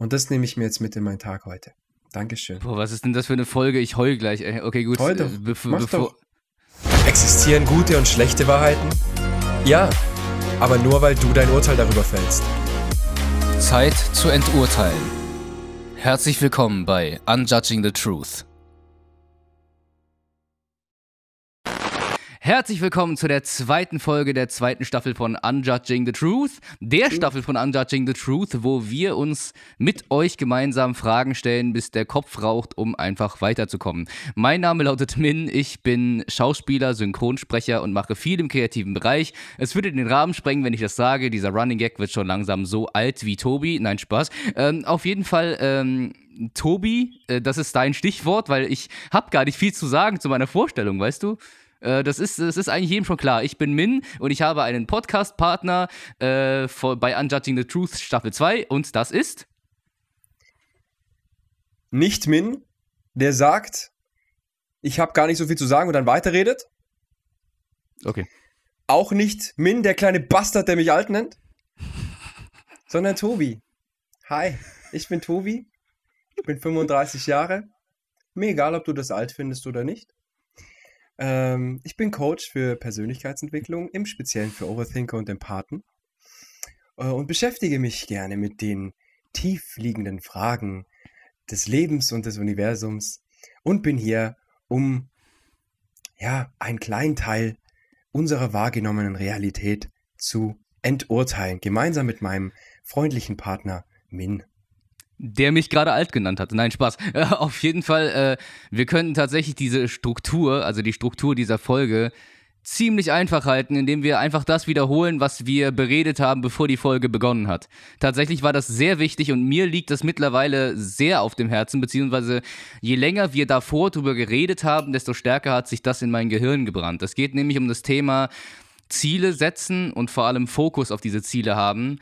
Und das nehme ich mir jetzt mit in meinen Tag heute. Dankeschön. Boah, was ist denn das für eine Folge? Ich heul gleich. Ey. Okay, gut. Heul doch. Äh, Mach doch. Existieren gute und schlechte Wahrheiten? Ja, aber nur weil du dein Urteil darüber fällst. Zeit zu enturteilen. Herzlich willkommen bei Unjudging the Truth. Herzlich willkommen zu der zweiten Folge der zweiten Staffel von Unjudging the Truth. Der Staffel von Unjudging the Truth, wo wir uns mit euch gemeinsam Fragen stellen, bis der Kopf raucht, um einfach weiterzukommen. Mein Name lautet Min, ich bin Schauspieler, Synchronsprecher und mache viel im kreativen Bereich. Es würde den Rahmen sprengen, wenn ich das sage. Dieser Running Gag wird schon langsam so alt wie Tobi. Nein, Spaß. Ähm, auf jeden Fall, ähm, Tobi, äh, das ist dein Stichwort, weil ich habe gar nicht viel zu sagen zu meiner Vorstellung, weißt du? Äh, Das ist, das ist eigentlich jedem schon klar. Ich bin Min und ich habe einen Podcast-Partner äh, bei Unjudging the Truth Staffel 2 und das ist. Nicht Min, der sagt, ich habe gar nicht so viel zu sagen und dann weiterredet. Okay. Auch nicht Min, der kleine Bastard, der mich alt nennt. Sondern Tobi. Hi, ich bin Tobi. Ich bin 35 Jahre. Mir egal, ob du das alt findest oder nicht. Ähm, ich bin Coach für Persönlichkeitsentwicklung, im Speziellen für Overthinker und Empathen. Äh, und beschäftige mich gerne mit den tief liegenden Fragen des Lebens und des Universums und bin hier, um ja, einen kleinen Teil unserer wahrgenommenen Realität zu enturteilen, gemeinsam mit meinem freundlichen Partner Min. Der mich gerade alt genannt hat. Nein, Spaß. Äh, auf jeden Fall, äh, wir könnten tatsächlich diese Struktur, also die Struktur dieser Folge, ziemlich einfach halten, indem wir einfach das wiederholen, was wir beredet haben, bevor die Folge begonnen hat. Tatsächlich war das sehr wichtig und mir liegt das mittlerweile sehr auf dem Herzen, beziehungsweise je länger wir davor drüber geredet haben, desto stärker hat sich das in mein Gehirn gebrannt. Es geht nämlich um das Thema Ziele setzen und vor allem Fokus auf diese Ziele haben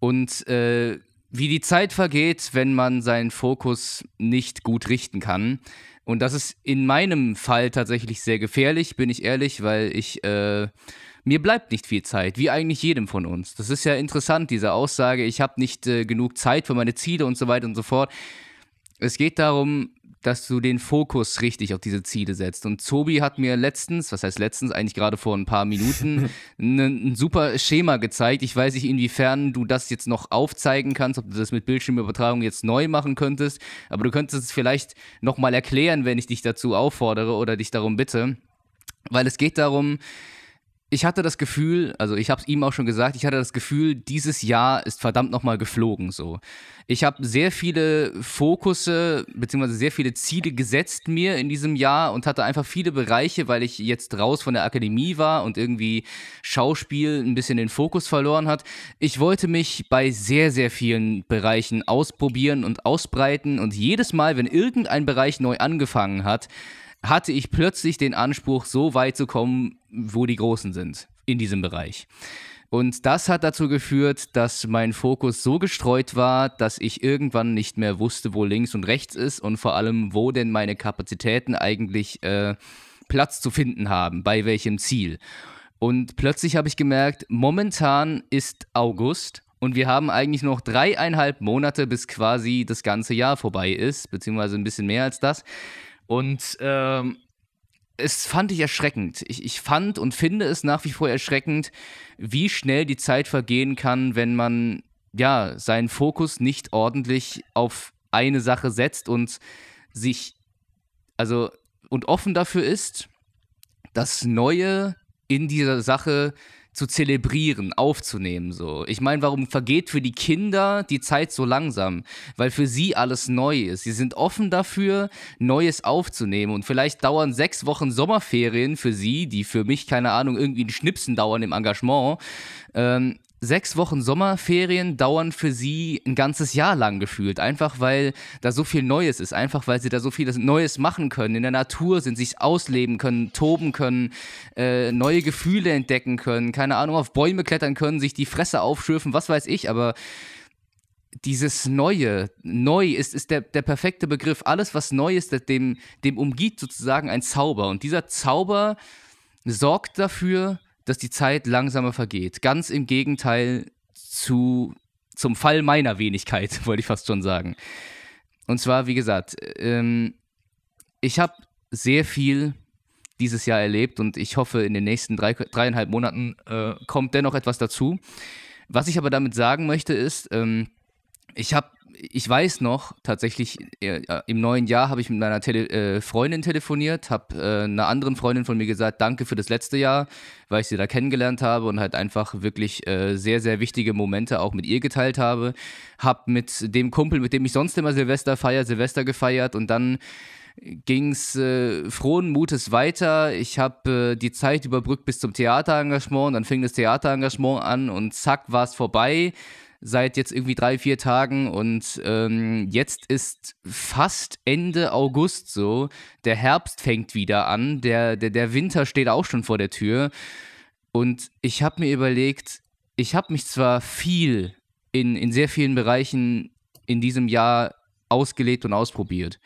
und äh, wie die Zeit vergeht, wenn man seinen Fokus nicht gut richten kann. Und das ist in meinem Fall tatsächlich sehr gefährlich, bin ich ehrlich, weil ich, äh, mir bleibt nicht viel Zeit, wie eigentlich jedem von uns. Das ist ja interessant, diese Aussage, ich habe nicht äh, genug Zeit für meine Ziele und so weiter und so fort. Es geht darum, dass du den Fokus richtig auf diese Ziele setzt. Und Tobi hat mir letztens, was heißt letztens, eigentlich gerade vor ein paar Minuten, ein, ein super Schema gezeigt. Ich weiß nicht, inwiefern du das jetzt noch aufzeigen kannst, ob du das mit Bildschirmübertragung jetzt neu machen könntest. Aber du könntest es vielleicht nochmal erklären, wenn ich dich dazu auffordere oder dich darum bitte. Weil es geht darum, ich hatte das Gefühl, also ich habe es ihm auch schon gesagt, ich hatte das Gefühl, dieses Jahr ist verdammt nochmal geflogen so. Ich habe sehr viele Fokusse beziehungsweise sehr viele Ziele gesetzt mir in diesem Jahr und hatte einfach viele Bereiche, weil ich jetzt raus von der Akademie war und irgendwie Schauspiel ein bisschen den Fokus verloren hat. Ich wollte mich bei sehr, sehr vielen Bereichen ausprobieren und ausbreiten und jedes Mal, wenn irgendein Bereich neu angefangen hat, hatte ich plötzlich den Anspruch, so weit zu kommen, wo die Großen sind in diesem Bereich. Und das hat dazu geführt, dass mein Fokus so gestreut war, dass ich irgendwann nicht mehr wusste, wo links und rechts ist und vor allem, wo denn meine Kapazitäten eigentlich äh, Platz zu finden haben, bei welchem Ziel. Und plötzlich habe ich gemerkt, momentan ist August und wir haben eigentlich noch dreieinhalb Monate, bis quasi das ganze Jahr vorbei ist, beziehungsweise ein bisschen mehr als das. Und ähm, es fand ich erschreckend. Ich, ich fand und finde es nach wie vor erschreckend, wie schnell die Zeit vergehen kann, wenn man ja seinen Fokus nicht ordentlich auf eine Sache setzt und sich also und offen dafür ist, das Neue in dieser Sache zu zelebrieren, aufzunehmen. So. Ich meine, warum vergeht für die Kinder die Zeit so langsam? Weil für sie alles neu ist. Sie sind offen dafür, Neues aufzunehmen. Und vielleicht dauern sechs Wochen Sommerferien für sie, die für mich, keine Ahnung, irgendwie ein Schnipsen dauern im Engagement. Ähm, sechs Wochen Sommerferien dauern für sie ein ganzes Jahr lang gefühlt. Einfach weil da so viel Neues ist. Einfach weil sie da so viel Neues machen können. In der Natur sind, sich ausleben können, toben können, äh, neue Gefühle entdecken können, keine Ahnung, auf Bäume klettern können, sich die Fresse aufschürfen, was weiß ich. Aber dieses Neue, neu ist, ist der, der perfekte Begriff. Alles, was neu ist, dem, dem umgibt sozusagen ein Zauber. Und dieser Zauber sorgt dafür, dass die Zeit langsamer vergeht. Ganz im Gegenteil zu zum Fall meiner Wenigkeit, wollte ich fast schon sagen. Und zwar, wie gesagt, ähm, ich habe sehr viel dieses Jahr erlebt und ich hoffe, in den nächsten drei, dreieinhalb Monaten äh, kommt dennoch etwas dazu. Was ich aber damit sagen möchte, ist, ähm, ich habe ich weiß noch, tatsächlich äh, im neuen Jahr habe ich mit meiner Tele äh, Freundin telefoniert, habe äh, einer anderen Freundin von mir gesagt, danke für das letzte Jahr, weil ich sie da kennengelernt habe und halt einfach wirklich äh, sehr, sehr wichtige Momente auch mit ihr geteilt habe. Habe mit dem Kumpel, mit dem ich sonst immer Silvester feiere, Silvester gefeiert und dann ging es äh, frohen Mutes weiter. Ich habe äh, die Zeit überbrückt bis zum Theaterengagement, dann fing das Theaterengagement an und zack war es vorbei seit jetzt irgendwie drei, vier Tagen und ähm, jetzt ist fast Ende August so. Der Herbst fängt wieder an, der, der, der Winter steht auch schon vor der Tür. Und ich habe mir überlegt, ich habe mich zwar viel in, in sehr vielen Bereichen in diesem Jahr ausgelebt und ausprobiert,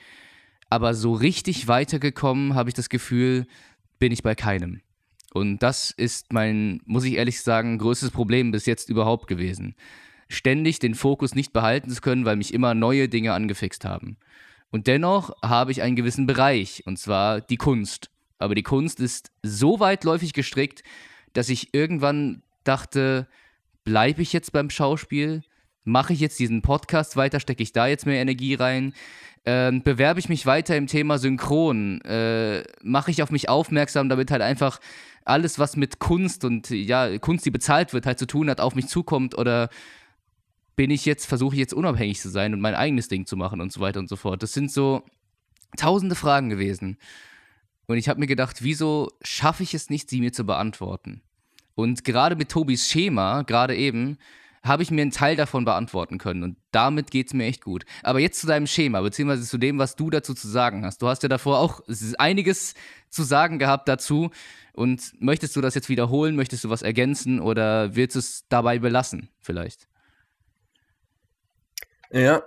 aber so richtig weitergekommen, habe ich das Gefühl, bin ich bei keinem. Und das ist mein, muss ich ehrlich sagen, größtes Problem bis jetzt überhaupt gewesen ständig den Fokus nicht behalten zu können, weil mich immer neue Dinge angefixt haben. Und dennoch habe ich einen gewissen Bereich, und zwar die Kunst. Aber die Kunst ist so weitläufig gestrickt, dass ich irgendwann dachte, bleibe ich jetzt beim Schauspiel? Mache ich jetzt diesen Podcast weiter? Stecke ich da jetzt mehr Energie rein? Ähm, bewerbe ich mich weiter im Thema Synchron? Äh, mache ich auf mich aufmerksam, damit halt einfach alles, was mit Kunst und ja, Kunst, die bezahlt wird, halt zu tun hat, auf mich zukommt? Oder bin ich jetzt, versuche ich jetzt unabhängig zu sein und mein eigenes Ding zu machen und so weiter und so fort. Das sind so tausende Fragen gewesen. Und ich habe mir gedacht, wieso schaffe ich es nicht, sie mir zu beantworten? Und gerade mit Tobis Schema, gerade eben, habe ich mir einen Teil davon beantworten können. Und damit geht es mir echt gut. Aber jetzt zu deinem Schema, beziehungsweise zu dem, was du dazu zu sagen hast. Du hast ja davor auch einiges zu sagen gehabt dazu. Und möchtest du das jetzt wiederholen? Möchtest du was ergänzen oder willst du es dabei belassen, vielleicht? Ja.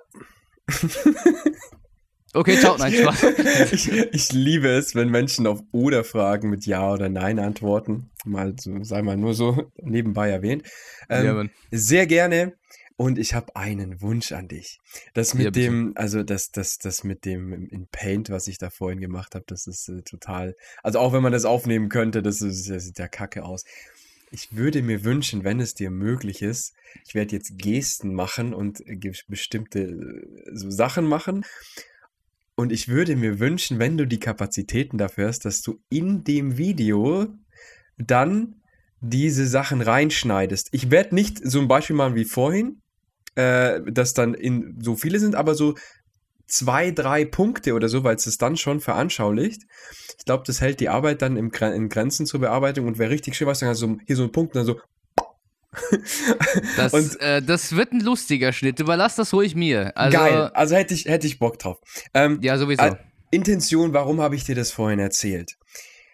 Okay, ciao, nein, Spaß. ich, ich, liebe es, wenn Menschen auf oder Fragen mit Ja oder Nein antworten. Mal so, sei mal nur so nebenbei erwähnt. Ähm, ja, sehr gerne. Und ich habe einen Wunsch an dich. Das mit ja, dem, also das, das, das mit dem in Paint, was ich da vorhin gemacht habe, das ist äh, total. Also auch wenn man das aufnehmen könnte, das, ist, das sieht ja kacke aus. Ich würde mir wünschen, wenn es dir möglich ist, ich werde jetzt Gesten machen und bestimmte äh, so Sachen machen. Und ich würde mir wünschen, wenn du die Kapazitäten dafür hast, dass du in dem Video dann diese Sachen reinschneidest. Ich werde nicht so ein Beispiel machen wie vorhin, äh, dass dann in so viele sind, aber so zwei, drei Punkte oder so, weil es es dann schon veranschaulicht. Ich glaube, das hält die Arbeit dann im, in Grenzen zur Bearbeitung und wäre richtig schön, was dann also hier so ein Punkt und dann so. Das, und, äh, das wird ein lustiger Schnitt. Überlass das ruhig mir. Also, geil. Also hätte ich, hätte ich Bock drauf. Ähm, ja, sowieso. Äh, Intention, warum habe ich dir das vorhin erzählt?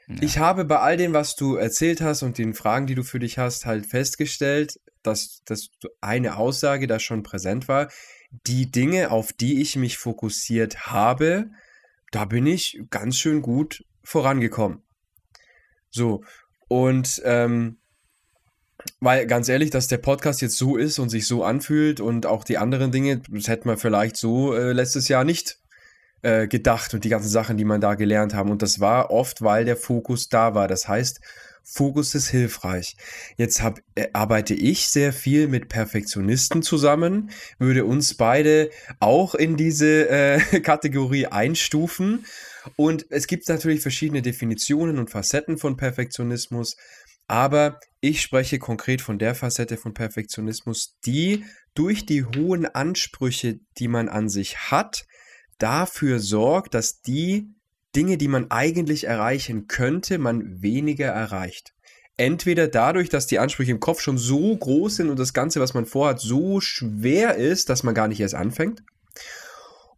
Ja. Ich habe bei all dem, was du erzählt hast und den Fragen, die du für dich hast, halt festgestellt, dass, dass eine Aussage da schon präsent war die Dinge, auf die ich mich fokussiert habe, da bin ich ganz schön gut vorangekommen. So, und ähm, weil ganz ehrlich, dass der Podcast jetzt so ist und sich so anfühlt und auch die anderen Dinge, das hätte man vielleicht so äh, letztes Jahr nicht äh, gedacht und die ganzen Sachen, die man da gelernt haben. Und das war oft, weil der Fokus da war. Das heißt, Fokus ist hilfreich. Jetzt hab, äh, arbeite ich sehr viel mit Perfektionisten zusammen, würde uns beide auch in diese äh, Kategorie einstufen. Und es gibt natürlich verschiedene Definitionen und Facetten von Perfektionismus, aber ich spreche konkret von der Facette von Perfektionismus, die durch die hohen Ansprüche, die man an sich hat, dafür sorgt, dass die Dinge, die man eigentlich erreichen könnte, man weniger erreicht. Entweder dadurch, dass die Ansprüche im Kopf schon so groß sind und das Ganze, was man vorhat, so schwer ist, dass man gar nicht erst anfängt.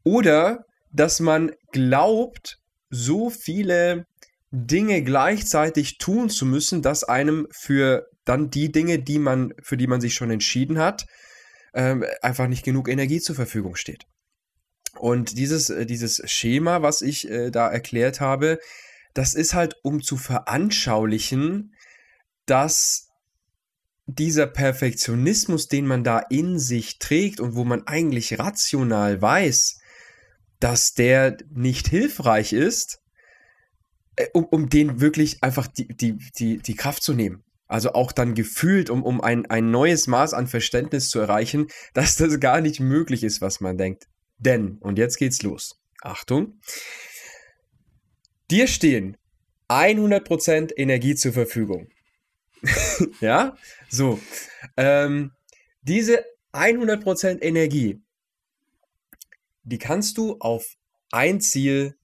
Oder dass man glaubt, so viele Dinge gleichzeitig tun zu müssen, dass einem für dann die Dinge, die man, für die man sich schon entschieden hat, ähm, einfach nicht genug Energie zur Verfügung steht. Und dieses, äh, dieses Schema, was ich äh, da erklärt habe, das ist halt, um zu veranschaulichen, dass dieser Perfektionismus, den man da in sich trägt und wo man eigentlich rational weiß, dass der nicht hilfreich ist, äh, um, um den wirklich einfach die, die, die, die Kraft zu nehmen. Also auch dann gefühlt, um, um ein, ein neues Maß an Verständnis zu erreichen, dass das gar nicht möglich ist, was man denkt. Denn, und jetzt geht's los. Achtung. Dir stehen 100% Energie zur Verfügung. ja, so. Ähm, diese 100% Energie, die kannst du auf ein Ziel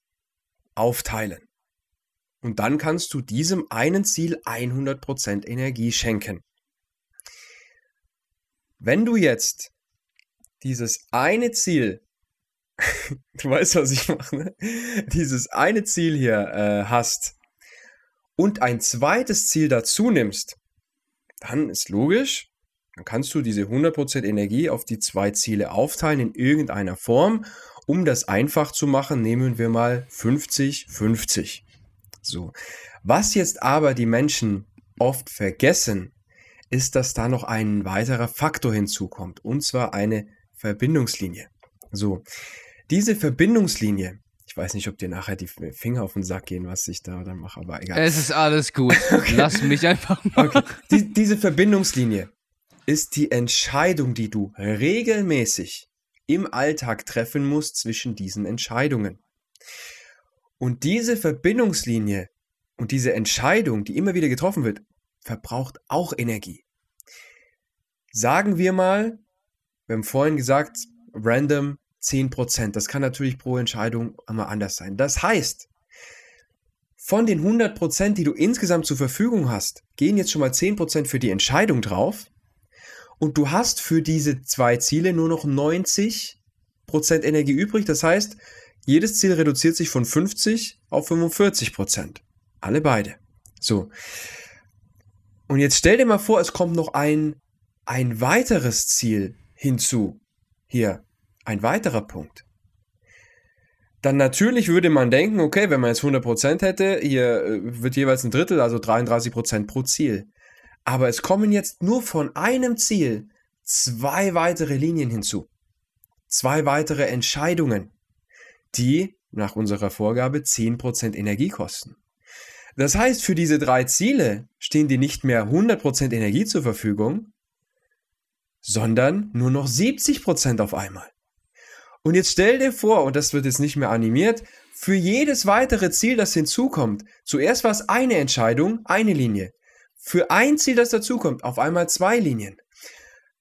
aufteilen. Und dann kannst du diesem einen Ziel 100% Energie schenken. Wenn du jetzt dieses eine Ziel, du weißt, was ich mache, ne? dieses eine Ziel hier äh, hast und ein zweites Ziel dazu nimmst, dann ist logisch, dann kannst du diese 100% Energie auf die zwei Ziele aufteilen in irgendeiner Form. Um das einfach zu machen, nehmen wir mal 50-50. So. Was jetzt aber die Menschen oft vergessen, ist, dass da noch ein weiterer Faktor hinzukommt, und zwar eine Verbindungslinie. So. Diese Verbindungslinie, ich weiß nicht, ob dir nachher die Finger auf den Sack gehen, was ich da dann mache, aber egal. Es ist alles gut. Okay. Lass mich einfach mal. Okay. Die, diese Verbindungslinie ist die Entscheidung, die du regelmäßig im Alltag treffen musst zwischen diesen Entscheidungen. Und diese Verbindungslinie und diese Entscheidung, die immer wieder getroffen wird, verbraucht auch Energie. Sagen wir mal, wir haben vorhin gesagt, random 10%. Das kann natürlich pro Entscheidung immer anders sein. Das heißt, von den 100%, die du insgesamt zur Verfügung hast, gehen jetzt schon mal 10% für die Entscheidung drauf. Und du hast für diese zwei Ziele nur noch 90% Energie übrig. Das heißt, jedes Ziel reduziert sich von 50 auf 45 Prozent. Alle beide. So. Und jetzt stell dir mal vor, es kommt noch ein, ein weiteres Ziel hinzu. Hier, ein weiterer Punkt. Dann natürlich würde man denken, okay, wenn man jetzt 100% hätte, hier äh, wird jeweils ein Drittel, also 33% pro Ziel. Aber es kommen jetzt nur von einem Ziel zwei weitere Linien hinzu. Zwei weitere Entscheidungen die nach unserer Vorgabe 10% Energie kosten. Das heißt, für diese drei Ziele stehen dir nicht mehr 100% Energie zur Verfügung, sondern nur noch 70% auf einmal. Und jetzt stell dir vor, und das wird jetzt nicht mehr animiert, für jedes weitere Ziel, das hinzukommt, zuerst war es eine Entscheidung, eine Linie. Für ein Ziel, das dazukommt, auf einmal zwei Linien.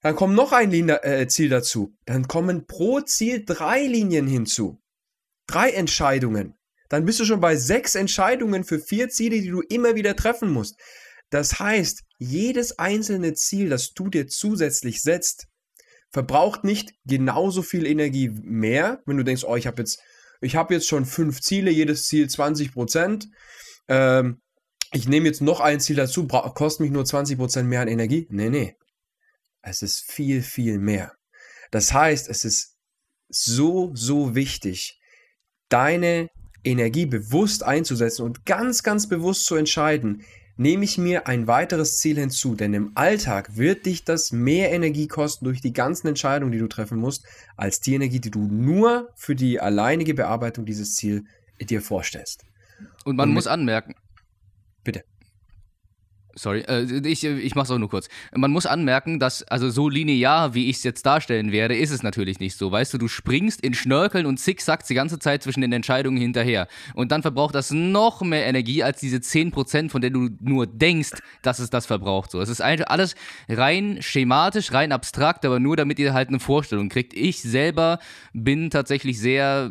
Dann kommt noch ein Linie, äh, Ziel dazu. Dann kommen pro Ziel drei Linien hinzu drei Entscheidungen, dann bist du schon bei sechs Entscheidungen für vier Ziele, die du immer wieder treffen musst. Das heißt, jedes einzelne Ziel, das du dir zusätzlich setzt, verbraucht nicht genauso viel Energie mehr, wenn du denkst, oh, ich habe jetzt, ich habe jetzt schon fünf Ziele, jedes Ziel 20 Prozent. Ähm, ich nehme jetzt noch ein Ziel dazu, kostet mich nur 20 Prozent mehr an Energie. Nee, nee. Es ist viel, viel mehr. Das heißt, es ist so, so wichtig, deine Energie bewusst einzusetzen und ganz, ganz bewusst zu entscheiden, nehme ich mir ein weiteres Ziel hinzu, denn im Alltag wird dich das mehr Energie kosten durch die ganzen Entscheidungen, die du treffen musst, als die Energie, die du nur für die alleinige Bearbeitung dieses Ziels dir vorstellst. Und man und muss anmerken. Bitte. Sorry, äh, ich, ich mach's auch nur kurz. Man muss anmerken, dass, also so linear, wie ich es jetzt darstellen werde, ist es natürlich nicht so. Weißt du, du springst in Schnörkeln und zickzackst die ganze Zeit zwischen den Entscheidungen hinterher. Und dann verbraucht das noch mehr Energie als diese 10%, von denen du nur denkst, dass es das verbraucht. So, es ist eigentlich alles rein schematisch, rein abstrakt, aber nur damit ihr halt eine Vorstellung kriegt. Ich selber bin tatsächlich sehr,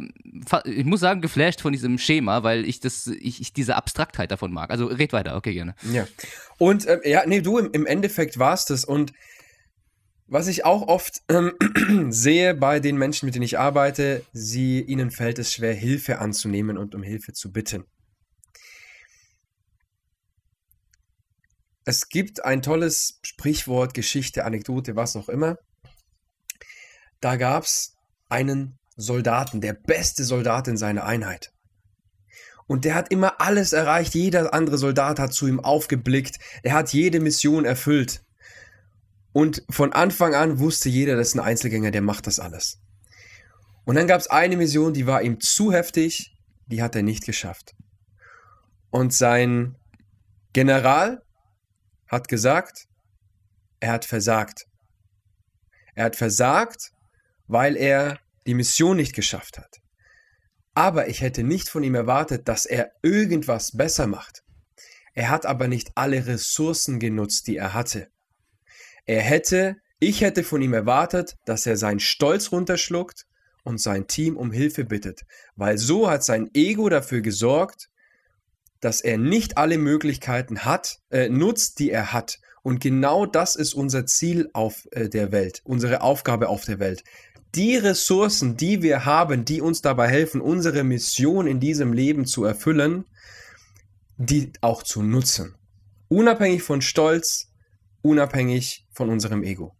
ich muss sagen, geflasht von diesem Schema, weil ich das, ich, ich diese Abstraktheit davon mag. Also red weiter, okay, gerne. Ja. Und ähm, ja, nee, du, im, im Endeffekt war es. Und was ich auch oft ähm, sehe bei den Menschen, mit denen ich arbeite, sie, ihnen fällt es schwer, Hilfe anzunehmen und um Hilfe zu bitten. Es gibt ein tolles Sprichwort, Geschichte, Anekdote, was auch immer. Da gab es einen Soldaten, der beste Soldat in seiner Einheit. Und der hat immer alles erreicht. Jeder andere Soldat hat zu ihm aufgeblickt. Er hat jede Mission erfüllt. Und von Anfang an wusste jeder, das ist ein Einzelgänger, der macht das alles. Und dann gab es eine Mission, die war ihm zu heftig, die hat er nicht geschafft. Und sein General hat gesagt, er hat versagt. Er hat versagt, weil er die Mission nicht geschafft hat. Aber ich hätte nicht von ihm erwartet, dass er irgendwas besser macht. Er hat aber nicht alle Ressourcen genutzt, die er hatte. Er hätte, ich hätte von ihm erwartet, dass er seinen Stolz runterschluckt und sein Team um Hilfe bittet, weil so hat sein Ego dafür gesorgt, dass er nicht alle Möglichkeiten hat, äh, nutzt, die er hat. Und genau das ist unser Ziel auf äh, der Welt, unsere Aufgabe auf der Welt. Die Ressourcen, die wir haben, die uns dabei helfen, unsere Mission in diesem Leben zu erfüllen, die auch zu nutzen. Unabhängig von Stolz, unabhängig von unserem Ego.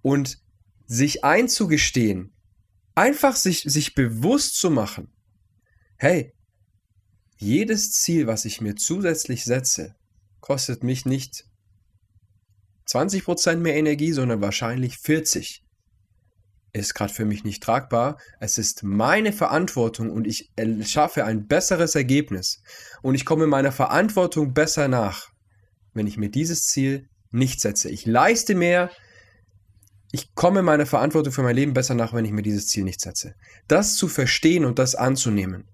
Und sich einzugestehen, einfach sich, sich bewusst zu machen, hey, jedes Ziel, was ich mir zusätzlich setze, kostet mich nicht 20% mehr Energie, sondern wahrscheinlich 40. Ist gerade für mich nicht tragbar. Es ist meine Verantwortung und ich schaffe ein besseres Ergebnis. Und ich komme meiner Verantwortung besser nach, wenn ich mir dieses Ziel nicht setze. Ich leiste mehr, ich komme meiner Verantwortung für mein Leben besser nach, wenn ich mir dieses Ziel nicht setze. Das zu verstehen und das anzunehmen,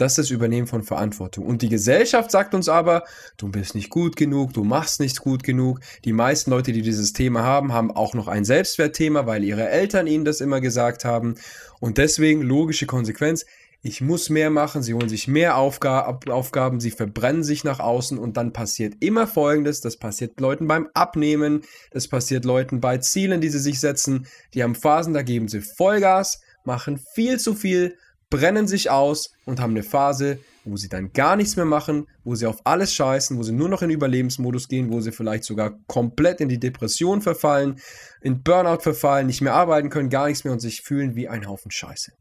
das ist das Übernehmen von Verantwortung. Und die Gesellschaft sagt uns aber, du bist nicht gut genug, du machst nicht gut genug. Die meisten Leute, die dieses Thema haben, haben auch noch ein Selbstwertthema, weil ihre Eltern ihnen das immer gesagt haben. Und deswegen logische Konsequenz, ich muss mehr machen, sie holen sich mehr Aufga Aufgaben, sie verbrennen sich nach außen und dann passiert immer Folgendes, das passiert Leuten beim Abnehmen, das passiert Leuten bei Zielen, die sie sich setzen, die haben Phasen, da geben sie Vollgas, machen viel zu viel brennen sich aus und haben eine Phase, wo sie dann gar nichts mehr machen, wo sie auf alles scheißen, wo sie nur noch in Überlebensmodus gehen, wo sie vielleicht sogar komplett in die Depression verfallen, in Burnout verfallen, nicht mehr arbeiten können, gar nichts mehr und sich fühlen wie ein Haufen Scheiße.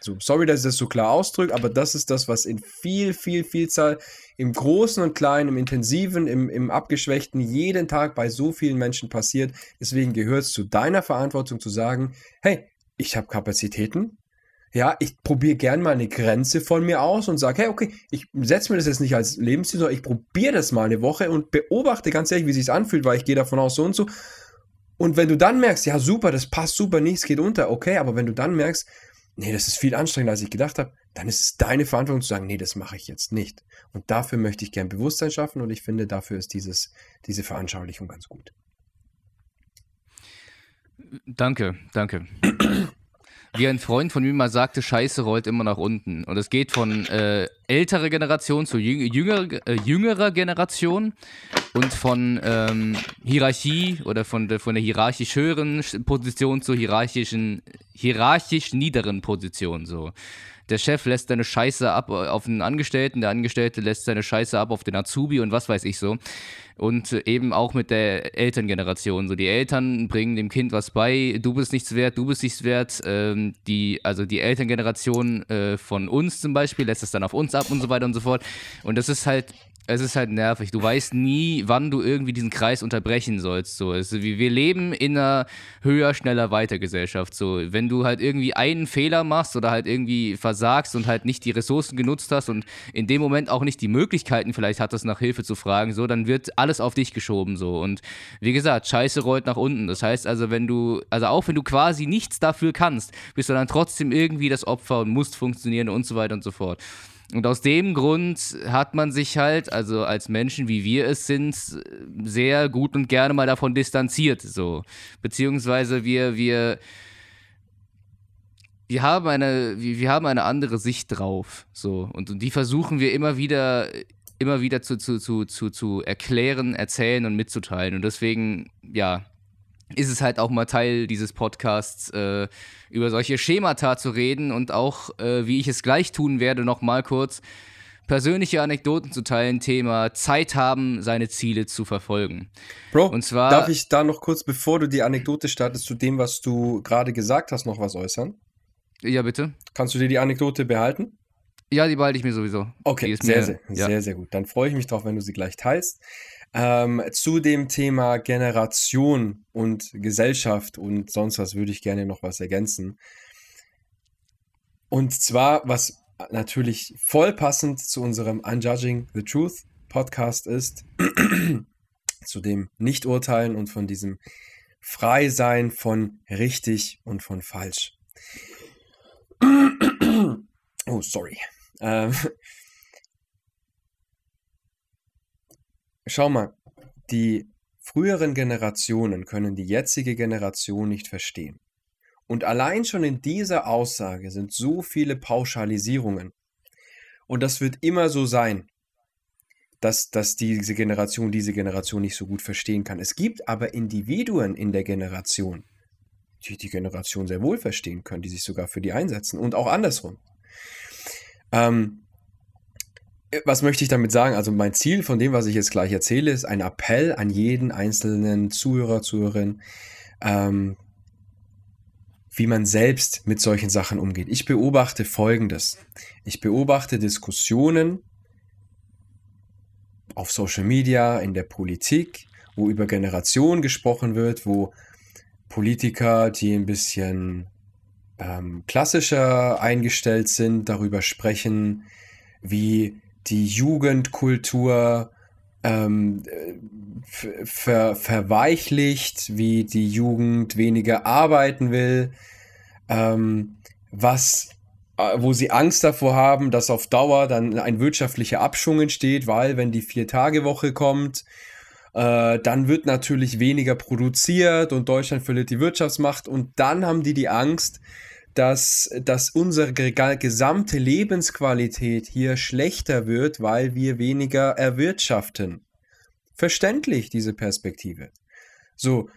So, sorry, dass ich das so klar ausdrücke, aber das ist das, was in viel, viel, Vielzahl im Großen und Kleinen, im Intensiven, im, im Abgeschwächten jeden Tag bei so vielen Menschen passiert. Deswegen gehört es zu deiner Verantwortung zu sagen, hey, ich habe Kapazitäten, ja, ich probiere gern mal eine Grenze von mir aus und sage, hey, okay, ich setze mir das jetzt nicht als Lebensziel, sondern ich probiere das mal eine Woche und beobachte ganz ehrlich, wie sich anfühlt, weil ich gehe davon aus, so und so. Und wenn du dann merkst, ja, super, das passt super, nichts geht unter, okay, aber wenn du dann merkst, nee, das ist viel anstrengender, als ich gedacht habe, dann ist es deine Verantwortung zu sagen, nee, das mache ich jetzt nicht. Und dafür möchte ich gern Bewusstsein schaffen und ich finde, dafür ist dieses, diese Veranschaulichung ganz gut. Danke, danke wie ein Freund von mir mal sagte, Scheiße rollt immer nach unten. Und es geht von äh, älterer Generation zu jünger, äh, jüngerer Generation und von ähm, Hierarchie oder von, de, von der hierarchisch höheren Position zur hierarchischen, hierarchisch niederen Position. So. Der Chef lässt seine Scheiße ab auf den Angestellten, der Angestellte lässt seine Scheiße ab auf den Azubi und was weiß ich so und eben auch mit der Elterngeneration. So die Eltern bringen dem Kind was bei, du bist nichts wert, du bist nichts wert. Ähm, die, also die Elterngeneration äh, von uns zum Beispiel lässt es dann auf uns ab und so weiter und so fort. Und das ist halt es ist halt nervig. Du weißt nie, wann du irgendwie diesen Kreis unterbrechen sollst. So, es, wir leben in einer höher, schneller, weiter Gesellschaft. So, wenn du halt irgendwie einen Fehler machst oder halt irgendwie versagst und halt nicht die Ressourcen genutzt hast und in dem Moment auch nicht die Möglichkeiten vielleicht hattest, nach Hilfe zu fragen, so, dann wird alles auf dich geschoben. So und wie gesagt, Scheiße rollt nach unten. Das heißt also, wenn du, also auch wenn du quasi nichts dafür kannst, bist du dann trotzdem irgendwie das Opfer und musst funktionieren und so weiter und so fort. Und aus dem Grund hat man sich halt, also als Menschen wie wir es sind, sehr gut und gerne mal davon distanziert, so. Beziehungsweise wir, wir, wir haben eine, wir haben eine andere Sicht drauf, so. Und, und die versuchen wir immer wieder, immer wieder zu, zu, zu, zu, zu erklären, erzählen und mitzuteilen. Und deswegen, ja, ist es halt auch mal Teil dieses Podcasts, äh, über solche Schemata zu reden und auch, äh, wie ich es gleich tun werde, nochmal kurz persönliche Anekdoten zu teilen, Thema Zeit haben, seine Ziele zu verfolgen. Bro, und zwar, darf ich da noch kurz, bevor du die Anekdote startest, zu dem, was du gerade gesagt hast, noch was äußern? Ja, bitte. Kannst du dir die Anekdote behalten? Ja, die behalte ich mir sowieso. Okay, sehr, mir, sehr, ja. sehr, sehr gut. Dann freue ich mich drauf, wenn du sie gleich teilst. Ähm, zu dem Thema Generation und Gesellschaft und sonst was würde ich gerne noch was ergänzen. Und zwar, was natürlich voll passend zu unserem Unjudging the Truth Podcast ist, zu dem Nicht-Urteilen und von diesem Freisein von richtig und von falsch. oh, sorry. Ähm, schau mal, die früheren Generationen können die jetzige Generation nicht verstehen. Und allein schon in dieser Aussage sind so viele Pauschalisierungen. Und das wird immer so sein, dass, dass diese Generation diese Generation nicht so gut verstehen kann. Es gibt aber Individuen in der Generation, die die Generation sehr wohl verstehen können, die sich sogar für die einsetzen und auch andersrum. Ähm, was möchte ich damit sagen? Also mein Ziel von dem, was ich jetzt gleich erzähle, ist ein Appell an jeden einzelnen Zuhörer, Zuhörerin, ähm, wie man selbst mit solchen Sachen umgeht. Ich beobachte Folgendes. Ich beobachte Diskussionen auf Social Media, in der Politik, wo über Generationen gesprochen wird, wo Politiker, die ein bisschen ähm, klassischer eingestellt sind, darüber sprechen, wie die Jugendkultur ähm, ver verweichlicht, wie die Jugend weniger arbeiten will, ähm, was, äh, wo sie Angst davor haben, dass auf Dauer dann ein wirtschaftlicher Abschwung entsteht, weil wenn die Vier-Tage-Woche kommt, äh, dann wird natürlich weniger produziert und Deutschland verliert die Wirtschaftsmacht und dann haben die die Angst, dass, dass unsere gesamte Lebensqualität hier schlechter wird, weil wir weniger erwirtschaften. Verständlich, diese Perspektive. So,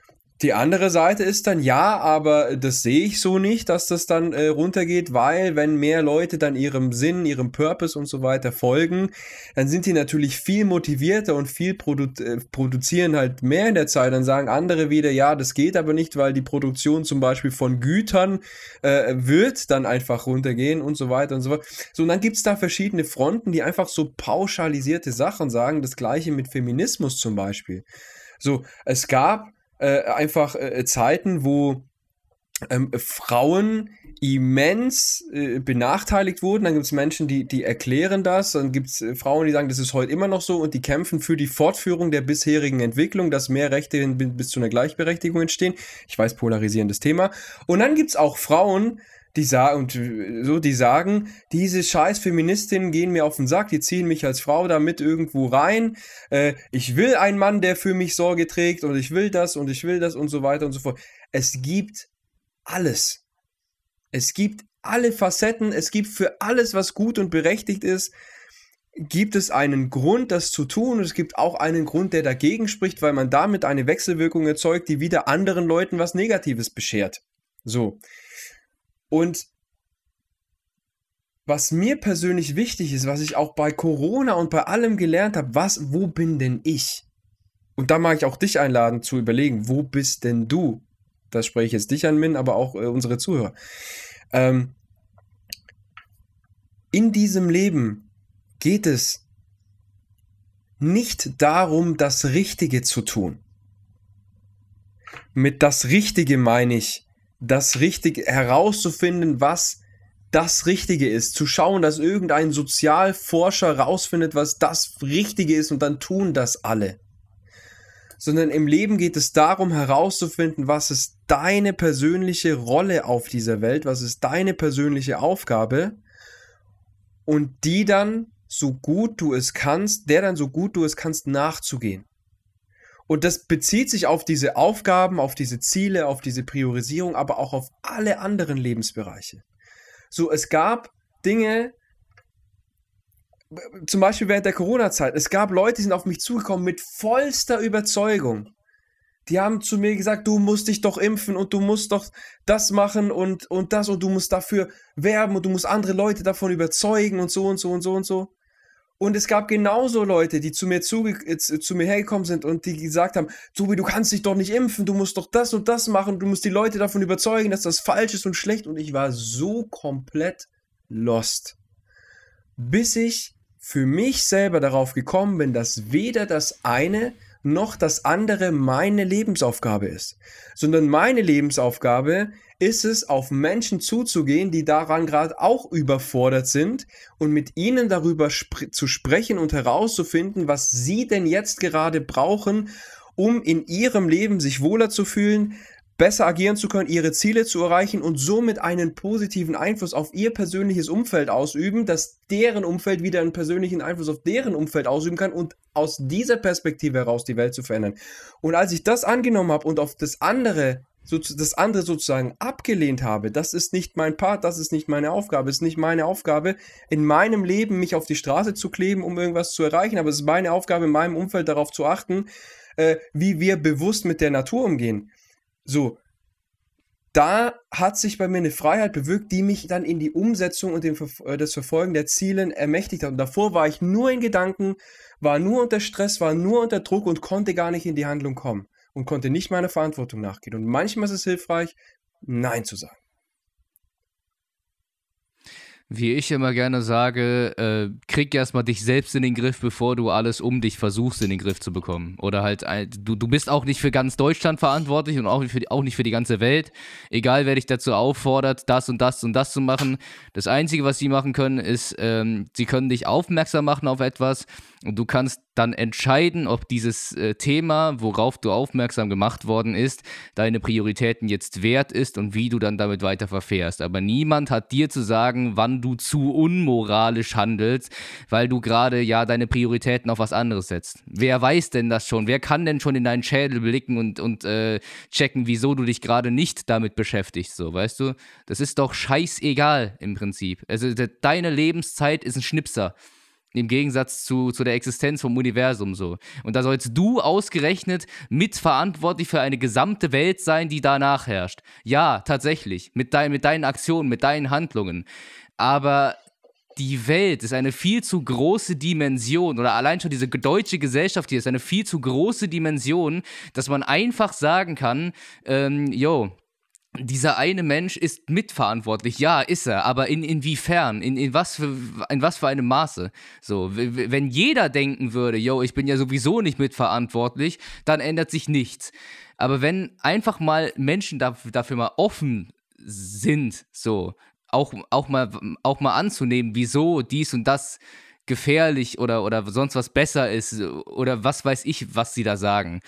die andere Seite ist dann, ja, aber das sehe ich so nicht, dass das dann äh, runtergeht, weil wenn mehr Leute dann ihrem Sinn, ihrem Purpose und so weiter folgen, dann sind die natürlich viel motivierter und viel produ äh, produzieren halt mehr in der Zeit. Dann sagen andere wieder, ja, das geht aber nicht, weil die Produktion zum Beispiel von Gütern äh, wird dann einfach runtergehen und so weiter und so fort. So, und dann gibt's da verschiedene Fronten, die einfach so pauschalisierte Sachen sagen. Das gleiche mit Feminismus zum Beispiel. So, es gab äh, einfach äh, Zeiten, wo ähm, Frauen immens äh, benachteiligt wurden. Dann gibt es Menschen, die, die erklären das. Dann gibt es äh, Frauen, die sagen, das ist heute immer noch so und die kämpfen für die Fortführung der bisherigen Entwicklung, dass mehr Rechte bis zu einer Gleichberechtigung entstehen. Ich weiß, polarisierendes Thema. Und dann gibt es auch Frauen, die sagen und so, die sagen, diese scheiß Feministinnen gehen mir auf den Sack, die ziehen mich als Frau damit irgendwo rein. Äh, ich will einen Mann, der für mich Sorge trägt und ich will das und ich will das und so weiter und so fort. Es gibt alles. Es gibt alle Facetten, es gibt für alles, was gut und berechtigt ist, gibt es einen Grund, das zu tun. Und es gibt auch einen Grund, der dagegen spricht, weil man damit eine Wechselwirkung erzeugt, die wieder anderen Leuten was Negatives beschert. So. Und was mir persönlich wichtig ist, was ich auch bei Corona und bei allem gelernt habe, was, wo bin denn ich? Und da mag ich auch dich einladen zu überlegen, wo bist denn du? Das spreche ich jetzt dich an, Min, aber auch äh, unsere Zuhörer. Ähm, in diesem Leben geht es nicht darum, das Richtige zu tun. Mit das Richtige meine ich, das Richtige herauszufinden, was das Richtige ist. Zu schauen, dass irgendein Sozialforscher rausfindet, was das Richtige ist und dann tun das alle. Sondern im Leben geht es darum herauszufinden, was ist deine persönliche Rolle auf dieser Welt, was ist deine persönliche Aufgabe und die dann so gut du es kannst, der dann so gut du es kannst nachzugehen. Und das bezieht sich auf diese Aufgaben, auf diese Ziele, auf diese Priorisierung, aber auch auf alle anderen Lebensbereiche. So, es gab Dinge, zum Beispiel während der Corona-Zeit, es gab Leute, die sind auf mich zugekommen mit vollster Überzeugung. Die haben zu mir gesagt, du musst dich doch impfen und du musst doch das machen und, und das und du musst dafür werben und du musst andere Leute davon überzeugen und so und so und so und so. Und es gab genauso Leute, die zu mir, zu, äh, zu mir hergekommen sind und die gesagt haben, Tobi, du kannst dich doch nicht impfen, du musst doch das und das machen, du musst die Leute davon überzeugen, dass das falsch ist und schlecht. Und ich war so komplett lost. Bis ich für mich selber darauf gekommen bin, dass weder das eine noch das andere meine Lebensaufgabe ist, sondern meine Lebensaufgabe ist es, auf Menschen zuzugehen, die daran gerade auch überfordert sind und mit ihnen darüber spr zu sprechen und herauszufinden, was sie denn jetzt gerade brauchen, um in ihrem Leben sich wohler zu fühlen, besser agieren zu können, ihre Ziele zu erreichen und somit einen positiven Einfluss auf ihr persönliches Umfeld ausüben, dass deren Umfeld wieder einen persönlichen Einfluss auf deren Umfeld ausüben kann und aus dieser Perspektive heraus die Welt zu verändern. Und als ich das angenommen habe und auf das andere so, das andere sozusagen abgelehnt habe, das ist nicht mein Part, das ist nicht meine Aufgabe, es ist nicht meine Aufgabe, in meinem Leben mich auf die Straße zu kleben, um irgendwas zu erreichen, aber es ist meine Aufgabe, in meinem Umfeld darauf zu achten, äh, wie wir bewusst mit der Natur umgehen. So, da hat sich bei mir eine Freiheit bewirkt, die mich dann in die Umsetzung und den, äh, das Verfolgen der Ziele ermächtigt hat. Und davor war ich nur in Gedanken, war nur unter Stress, war nur unter Druck und konnte gar nicht in die Handlung kommen und konnte nicht meiner Verantwortung nachgehen. Und manchmal ist es hilfreich, Nein zu sagen. Wie ich immer gerne sage, äh, krieg erstmal dich selbst in den Griff, bevor du alles um dich versuchst in den Griff zu bekommen. Oder halt, du, du bist auch nicht für ganz Deutschland verantwortlich und auch nicht, für die, auch nicht für die ganze Welt. Egal, wer dich dazu auffordert, das und das und das zu machen. Das Einzige, was sie machen können, ist, ähm, sie können dich aufmerksam machen auf etwas und du kannst dann entscheiden, ob dieses äh, Thema, worauf du aufmerksam gemacht worden ist, deine Prioritäten jetzt wert ist und wie du dann damit weiter verfährst. Aber niemand hat dir zu sagen, wann du zu unmoralisch handelst, weil du gerade ja deine Prioritäten auf was anderes setzt. Wer weiß denn das schon? Wer kann denn schon in deinen Schädel blicken und, und äh, checken, wieso du dich gerade nicht damit beschäftigst? So, weißt du? Das ist doch scheißegal im Prinzip. Also deine Lebenszeit ist ein Schnipser. Im Gegensatz zu, zu der Existenz vom Universum so. Und da sollst du ausgerechnet mitverantwortlich für eine gesamte Welt sein, die danach herrscht. Ja, tatsächlich. Mit, dein, mit deinen Aktionen, mit deinen Handlungen. Aber die Welt ist eine viel zu große Dimension oder allein schon diese deutsche Gesellschaft hier ist eine viel zu große Dimension, dass man einfach sagen kann, ähm, yo, dieser eine Mensch ist mitverantwortlich. Ja, ist er, aber in, inwiefern? In, in, was für, in was für einem Maße? So, wenn jeder denken würde, yo, ich bin ja sowieso nicht mitverantwortlich, dann ändert sich nichts. Aber wenn einfach mal Menschen dafür, dafür mal offen sind, so, auch, auch, mal, auch mal anzunehmen, wieso dies und das gefährlich oder, oder sonst was besser ist oder was weiß ich, was sie da sagen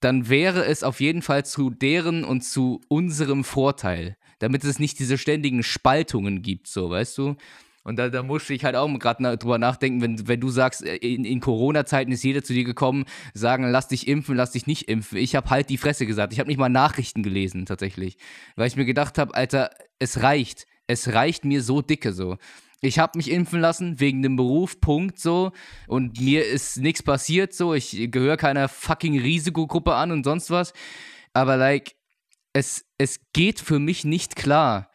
dann wäre es auf jeden Fall zu deren und zu unserem Vorteil, damit es nicht diese ständigen Spaltungen gibt, so, weißt du? Und da, da musste ich halt auch gerade drüber nachdenken, wenn, wenn du sagst, äh, in, in Corona-Zeiten ist jeder zu dir gekommen, sagen, lass dich impfen, lass dich nicht impfen. Ich habe halt die Fresse gesagt. Ich habe nicht mal Nachrichten gelesen, tatsächlich. Weil ich mir gedacht habe, Alter, es reicht. Es reicht mir so dicke so ich habe mich impfen lassen wegen dem Beruf, Punkt so. Und mir ist nichts passiert so. Ich gehöre keiner fucking Risikogruppe an und sonst was. Aber like, es, es geht für mich nicht klar,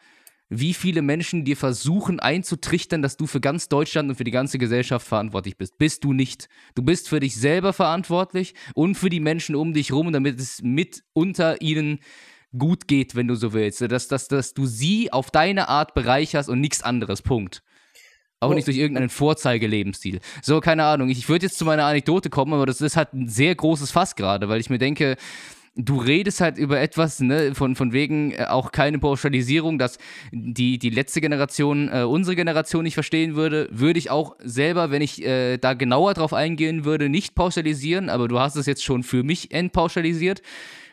wie viele Menschen dir versuchen einzutrichtern, dass du für ganz Deutschland und für die ganze Gesellschaft verantwortlich bist. Bist du nicht. Du bist für dich selber verantwortlich und für die Menschen um dich rum, damit es mit unter ihnen gut geht, wenn du so willst. Dass, dass, dass du sie auf deine Art bereicherst und nichts anderes. Punkt. Auch oh. nicht durch irgendeinen Vorzeigelebenstil. So, keine Ahnung. Ich würde jetzt zu meiner Anekdote kommen, aber das ist halt ein sehr großes Fass gerade, weil ich mir denke, du redest halt über etwas, ne, von, von wegen äh, auch keine Pauschalisierung, dass die, die letzte Generation äh, unsere Generation nicht verstehen würde, würde ich auch selber, wenn ich äh, da genauer drauf eingehen würde, nicht pauschalisieren, aber du hast es jetzt schon für mich entpauschalisiert.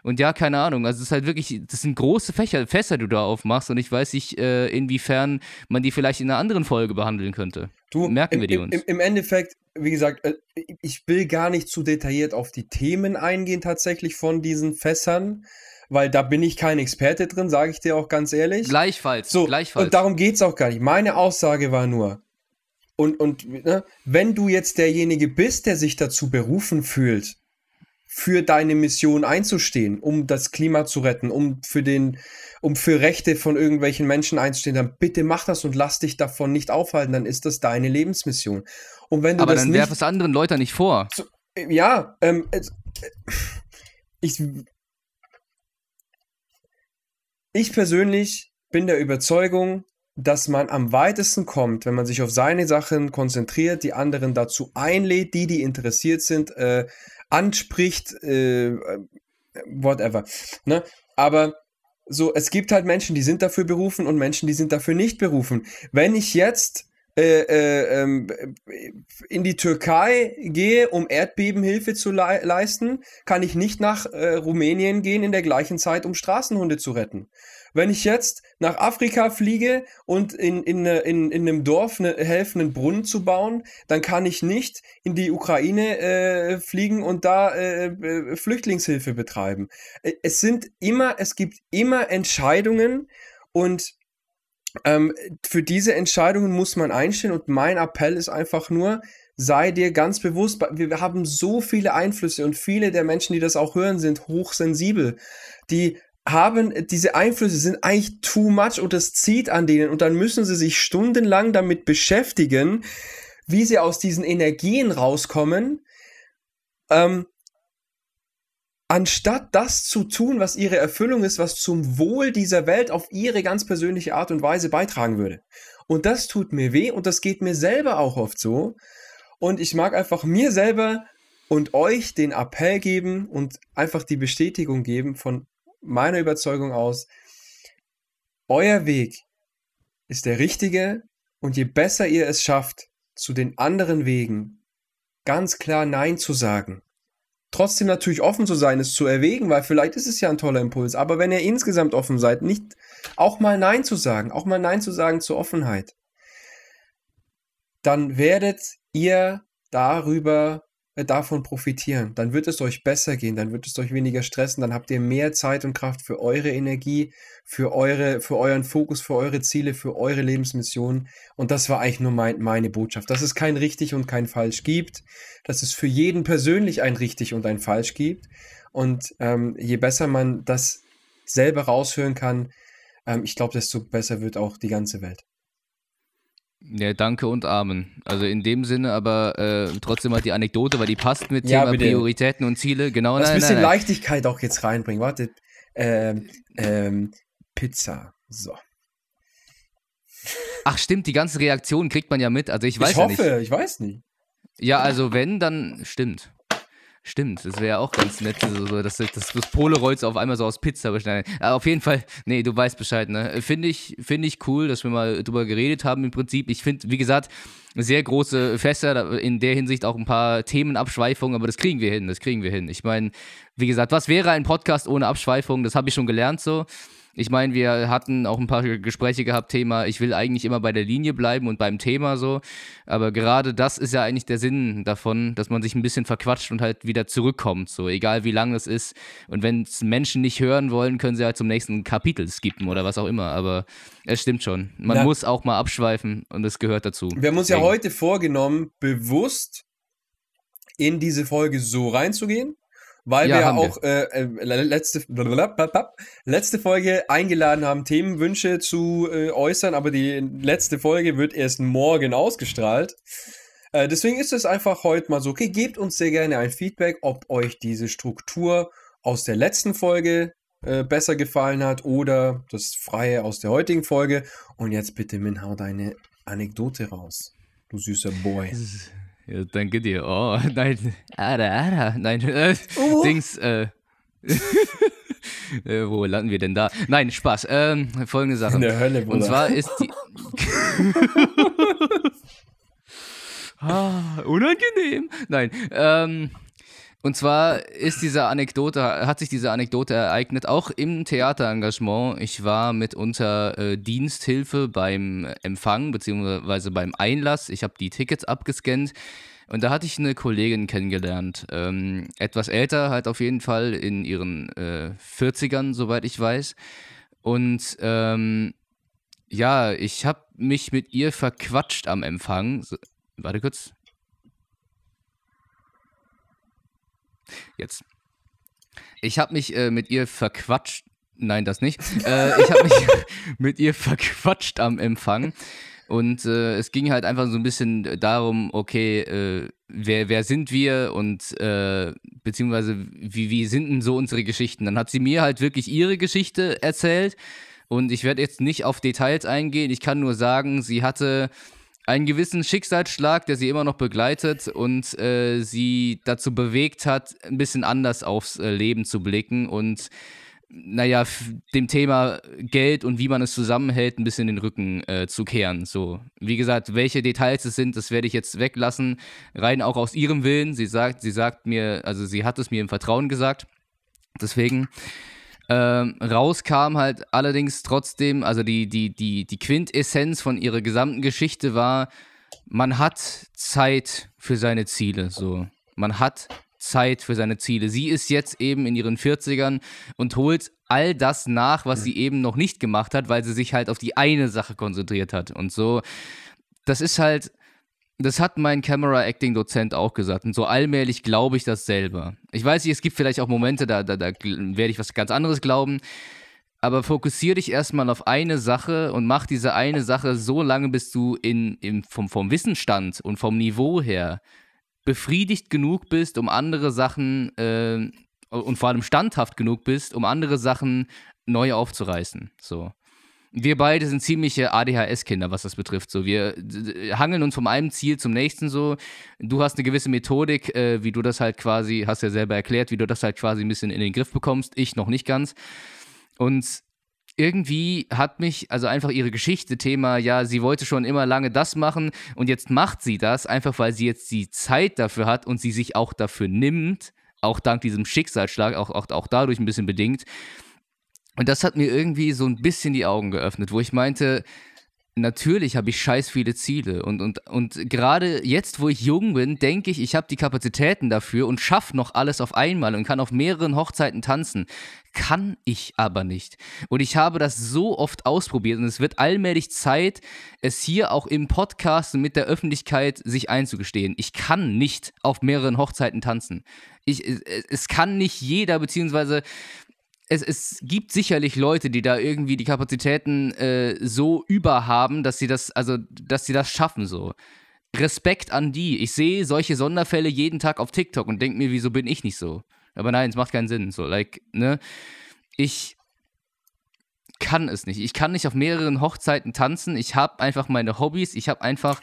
Und ja, keine Ahnung. Also es ist halt wirklich, das sind große Fächer, Fässer, die du da aufmachst. Und ich weiß nicht, äh, inwiefern man die vielleicht in einer anderen Folge behandeln könnte. Du, Merken im, wir die uns. Im, Im, Endeffekt, wie gesagt, äh, ich will gar nicht zu detailliert auf die Themen eingehen, tatsächlich von diesen Fässern weil da bin ich kein Experte drin, sage ich dir auch ganz ehrlich. Gleichfalls, so, gleichfalls. Und darum geht es auch gar nicht. Meine Aussage war nur, und, und ne, wenn du jetzt derjenige bist, der sich dazu berufen fühlt, für deine Mission einzustehen, um das Klima zu retten, um für den, um für Rechte von irgendwelchen Menschen einzustehen, dann bitte mach das und lass dich davon nicht aufhalten, dann ist das deine Lebensmission. Und wenn du Aber das dann werf es anderen Leuten nicht vor. So, ja, ähm, äh, ich, ich persönlich bin der Überzeugung, dass man am weitesten kommt, wenn man sich auf seine Sachen konzentriert, die anderen dazu einlädt, die, die interessiert sind, äh, anspricht, äh, whatever. Ne? Aber so, es gibt halt Menschen, die sind dafür berufen und Menschen, die sind dafür nicht berufen. Wenn ich jetzt äh, äh, ähm, in die Türkei gehe, um Erdbebenhilfe zu le leisten, kann ich nicht nach äh, Rumänien gehen in der gleichen Zeit, um Straßenhunde zu retten. Wenn ich jetzt nach Afrika fliege und in, in, in, in einem Dorf eine, helfen, einen Brunnen zu bauen, dann kann ich nicht in die Ukraine äh, fliegen und da äh, äh Flüchtlingshilfe betreiben. Äh, es sind immer, es gibt immer Entscheidungen und ähm, für diese Entscheidungen muss man einstehen und mein Appell ist einfach nur, sei dir ganz bewusst, wir haben so viele Einflüsse und viele der Menschen, die das auch hören, sind hochsensibel. Die haben, diese Einflüsse sind eigentlich too much und es zieht an denen und dann müssen sie sich stundenlang damit beschäftigen, wie sie aus diesen Energien rauskommen, ähm, anstatt das zu tun, was ihre Erfüllung ist, was zum Wohl dieser Welt auf ihre ganz persönliche Art und Weise beitragen würde. Und das tut mir weh und das geht mir selber auch oft so. Und ich mag einfach mir selber und euch den Appell geben und einfach die Bestätigung geben von meiner Überzeugung aus, euer Weg ist der richtige und je besser ihr es schafft, zu den anderen Wegen ganz klar Nein zu sagen, trotzdem natürlich offen zu sein, es zu erwägen, weil vielleicht ist es ja ein toller Impuls, aber wenn ihr insgesamt offen seid, nicht auch mal Nein zu sagen, auch mal Nein zu sagen zur Offenheit, dann werdet ihr darüber davon profitieren. Dann wird es euch besser gehen, dann wird es euch weniger stressen, dann habt ihr mehr Zeit und Kraft für eure Energie, für eure, für euren Fokus, für eure Ziele, für eure Lebensmission. Und das war eigentlich nur mein, meine Botschaft, dass es kein richtig und kein falsch gibt, dass es für jeden persönlich ein richtig und ein falsch gibt. Und ähm, je besser man das selber raushören kann, ähm, ich glaube, desto besser wird auch die ganze Welt. Ja, danke und Amen. Also in dem Sinne, aber äh, trotzdem halt die Anekdote, weil die passt mit ja, Thema bitte. Prioritäten und Ziele. Genau, Lass nein, ein bisschen nein, nein. Leichtigkeit auch jetzt reinbringen. Warte. Ähm, ähm, Pizza. So. Ach stimmt, die ganze Reaktion kriegt man ja mit. Also ich weiß ich ja hoffe, nicht. ich weiß nicht. Ja, also wenn, dann stimmt. Stimmt, das wäre auch ganz nett, so, dass, dass das Polaroids auf einmal so aus Pizza beschneiden. Aber auf jeden Fall, nee, du weißt Bescheid, ne? Finde ich, find ich cool, dass wir mal drüber geredet haben im Prinzip. Ich finde, wie gesagt, sehr große Fässer, in der Hinsicht auch ein paar Themenabschweifungen, aber das kriegen wir hin, das kriegen wir hin. Ich meine, wie gesagt, was wäre ein Podcast ohne Abschweifung? Das habe ich schon gelernt so. Ich meine, wir hatten auch ein paar Gespräche gehabt, Thema, ich will eigentlich immer bei der Linie bleiben und beim Thema so. Aber gerade das ist ja eigentlich der Sinn davon, dass man sich ein bisschen verquatscht und halt wieder zurückkommt, so egal wie lang es ist. Und wenn es Menschen nicht hören wollen, können sie halt zum nächsten Kapitel skippen oder was auch immer. Aber es stimmt schon. Man Na, muss auch mal abschweifen und es gehört dazu. Wir haben uns ja heute vorgenommen, bewusst in diese Folge so reinzugehen, weil ja, wir ja auch äh, äh letzte, letzte Folge eingeladen haben, Themenwünsche zu äh, äußern, aber die letzte Folge wird erst morgen ausgestrahlt. Äh, deswegen ist es einfach heute mal so, okay, gebt uns sehr gerne ein Feedback, ob euch diese Struktur aus der letzten Folge äh, besser gefallen hat oder das Freie aus der heutigen Folge. Und jetzt bitte, Min, hau deine Anekdote raus. Du süßer Boy. Ja, danke dir. Oh, nein. Ara, ara. Nein, äh, oh. Dings, äh. äh, wo landen wir denn da? Nein, Spaß. Ähm, folgende Sache. In der Hölle, Bruder. Und zwar ist die. ah, unangenehm. Nein. Ähm, und zwar ist diese Anekdote, hat sich diese Anekdote ereignet, auch im Theaterengagement. Ich war mitunter äh, Diensthilfe beim Empfang beziehungsweise beim Einlass. Ich habe die Tickets abgescannt. Und da hatte ich eine Kollegin kennengelernt. Ähm, etwas älter, halt auf jeden Fall in ihren äh, 40ern, soweit ich weiß. Und ähm, ja, ich habe mich mit ihr verquatscht am Empfang. So, warte kurz. Jetzt. Ich habe mich äh, mit ihr verquatscht. Nein, das nicht. äh, ich habe mich mit ihr verquatscht am Empfang. Und äh, es ging halt einfach so ein bisschen darum, okay, äh, wer, wer sind wir und äh, beziehungsweise wie, wie sind denn so unsere Geschichten? Dann hat sie mir halt wirklich ihre Geschichte erzählt und ich werde jetzt nicht auf Details eingehen. Ich kann nur sagen, sie hatte einen gewissen Schicksalsschlag, der sie immer noch begleitet und äh, sie dazu bewegt hat, ein bisschen anders aufs äh, Leben zu blicken und naja, dem Thema Geld und wie man es zusammenhält, ein bisschen den Rücken äh, zu kehren. So, wie gesagt, welche Details es sind, das werde ich jetzt weglassen. Rein auch aus ihrem Willen. Sie sagt, sie sagt mir, also sie hat es mir im Vertrauen gesagt. Deswegen. Ähm, rauskam halt allerdings trotzdem, also die, die, die, die Quintessenz von ihrer gesamten Geschichte war, man hat Zeit für seine Ziele. So. Man hat Zeit für seine Ziele. Sie ist jetzt eben in ihren 40ern und holt all das nach, was sie eben noch nicht gemacht hat, weil sie sich halt auf die eine Sache konzentriert hat. Und so, das ist halt, das hat mein Camera-Acting-Dozent auch gesagt. Und so allmählich glaube ich das selber. Ich weiß nicht, es gibt vielleicht auch Momente, da, da, da werde ich was ganz anderes glauben. Aber fokussiere dich erstmal auf eine Sache und mach diese eine Sache so lange, bis du in, in, vom, vom Wissensstand und vom Niveau her befriedigt genug bist, um andere Sachen äh, und vor allem standhaft genug bist, um andere Sachen neu aufzureißen. So. Wir beide sind ziemliche ADHS-Kinder, was das betrifft. So, wir hangeln uns vom einem Ziel zum nächsten so. Du hast eine gewisse Methodik, äh, wie du das halt quasi, hast ja selber erklärt, wie du das halt quasi ein bisschen in den Griff bekommst. Ich noch nicht ganz. Und irgendwie hat mich, also einfach ihre Geschichte, Thema, ja, sie wollte schon immer lange das machen und jetzt macht sie das, einfach weil sie jetzt die Zeit dafür hat und sie sich auch dafür nimmt, auch dank diesem Schicksalsschlag, auch, auch, auch dadurch ein bisschen bedingt. Und das hat mir irgendwie so ein bisschen die Augen geöffnet, wo ich meinte, natürlich habe ich scheiß viele Ziele. Und, und, und gerade jetzt, wo ich jung bin, denke ich, ich habe die Kapazitäten dafür und schaffe noch alles auf einmal und kann auf mehreren Hochzeiten tanzen. Kann ich aber nicht. Und ich habe das so oft ausprobiert und es wird allmählich Zeit, es hier auch im Podcast mit der Öffentlichkeit sich einzugestehen. Ich kann nicht auf mehreren Hochzeiten tanzen. Ich, es kann nicht jeder, beziehungsweise es, es gibt sicherlich Leute, die da irgendwie die Kapazitäten äh, so überhaben, dass sie das, also, dass sie das schaffen so. Respekt an die. Ich sehe solche Sonderfälle jeden Tag auf TikTok und denke mir, wieso bin ich nicht so? Aber nein, es macht keinen Sinn. So, like, ne? Ich kann es nicht. Ich kann nicht auf mehreren Hochzeiten tanzen. Ich habe einfach meine Hobbys. Ich habe einfach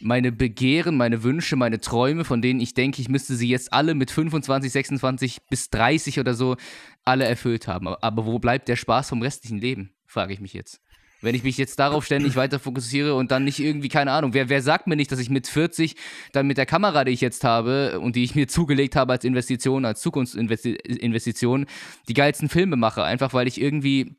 meine Begehren, meine Wünsche, meine Träume, von denen ich denke, ich müsste sie jetzt alle mit 25, 26 bis 30 oder so alle erfüllt haben. Aber wo bleibt der Spaß vom restlichen Leben, frage ich mich jetzt. Wenn ich mich jetzt darauf ständig weiter fokussiere und dann nicht irgendwie, keine Ahnung, wer, wer sagt mir nicht, dass ich mit 40 dann mit der Kamera, die ich jetzt habe und die ich mir zugelegt habe als Investition, als Zukunftsinvestition, die geilsten Filme mache, einfach weil ich irgendwie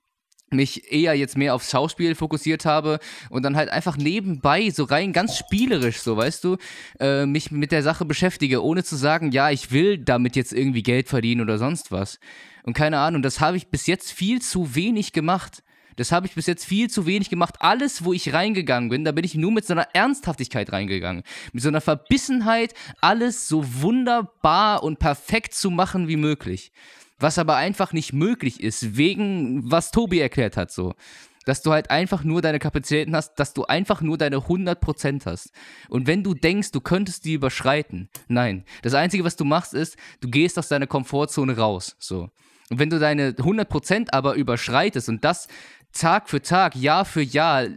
mich eher jetzt mehr aufs Schauspiel fokussiert habe und dann halt einfach nebenbei so rein ganz spielerisch, so weißt du, äh, mich mit der Sache beschäftige, ohne zu sagen, ja, ich will damit jetzt irgendwie Geld verdienen oder sonst was. Und keine Ahnung, das habe ich bis jetzt viel zu wenig gemacht. Das habe ich bis jetzt viel zu wenig gemacht. Alles, wo ich reingegangen bin, da bin ich nur mit so einer Ernsthaftigkeit reingegangen. Mit so einer Verbissenheit, alles so wunderbar und perfekt zu machen wie möglich was aber einfach nicht möglich ist, wegen was Tobi erklärt hat, so. Dass du halt einfach nur deine Kapazitäten hast, dass du einfach nur deine 100% hast. Und wenn du denkst, du könntest die überschreiten, nein. Das Einzige, was du machst, ist, du gehst aus deiner Komfortzone raus, so. Und wenn du deine 100% aber überschreitest und das Tag für Tag, Jahr für Jahr,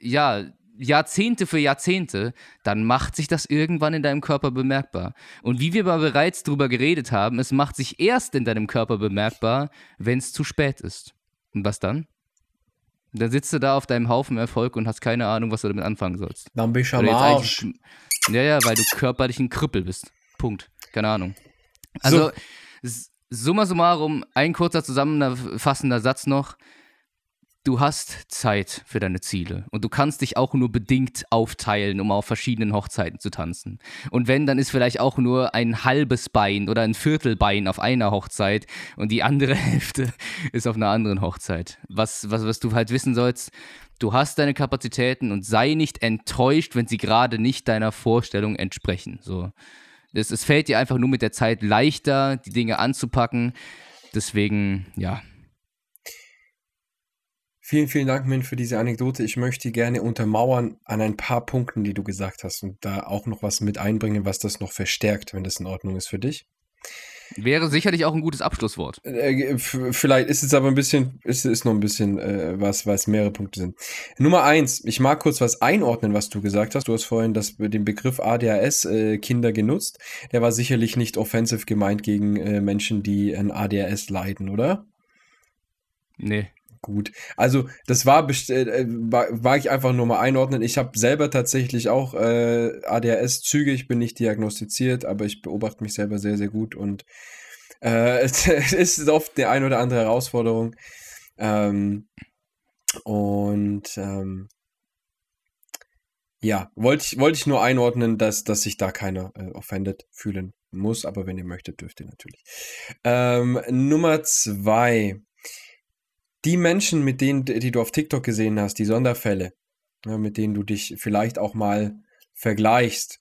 ja, Jahrzehnte für Jahrzehnte, dann macht sich das irgendwann in deinem Körper bemerkbar. Und wie wir bereits darüber geredet haben, es macht sich erst in deinem Körper bemerkbar, wenn es zu spät ist. Und was dann? Dann sitzt du da auf deinem Haufen Erfolg und hast keine Ahnung, was du damit anfangen sollst. Dann bist du am Arsch. Ja, ja, weil du körperlich ein Krüppel bist. Punkt. Keine Ahnung. Also, so. Summa summarum, ein kurzer zusammenfassender Satz noch du hast Zeit für deine Ziele und du kannst dich auch nur bedingt aufteilen, um auf verschiedenen Hochzeiten zu tanzen. Und wenn, dann ist vielleicht auch nur ein halbes Bein oder ein Viertelbein auf einer Hochzeit und die andere Hälfte ist auf einer anderen Hochzeit. Was, was, was du halt wissen sollst, du hast deine Kapazitäten und sei nicht enttäuscht, wenn sie gerade nicht deiner Vorstellung entsprechen. So. Es, es fällt dir einfach nur mit der Zeit leichter, die Dinge anzupacken. Deswegen, ja, Vielen, vielen Dank, Min, für diese Anekdote. Ich möchte gerne untermauern an ein paar Punkten, die du gesagt hast und da auch noch was mit einbringen, was das noch verstärkt, wenn das in Ordnung ist für dich. Wäre sicherlich auch ein gutes Abschlusswort. Äh, vielleicht ist es aber ein bisschen, ist, ist noch ein bisschen äh, was, was mehrere Punkte sind. Nummer eins, ich mag kurz was einordnen, was du gesagt hast. Du hast vorhin das, den Begriff ADHS äh, Kinder genutzt. Der war sicherlich nicht offensiv gemeint gegen äh, Menschen, die an ADHS leiden, oder? Nee. Gut. Also, das war, äh, war, war ich einfach nur mal einordnen. Ich habe selber tatsächlich auch äh, ADHS-Züge. Ich bin nicht diagnostiziert, aber ich beobachte mich selber sehr, sehr gut und äh, es ist oft die ein oder andere Herausforderung. Ähm, und ähm, ja, wollte ich, wollte ich nur einordnen, dass, dass sich da keiner äh, offended fühlen muss, aber wenn ihr möchtet, dürft ihr natürlich. Ähm, Nummer zwei die Menschen, mit denen, die du auf TikTok gesehen hast, die Sonderfälle, ja, mit denen du dich vielleicht auch mal vergleichst.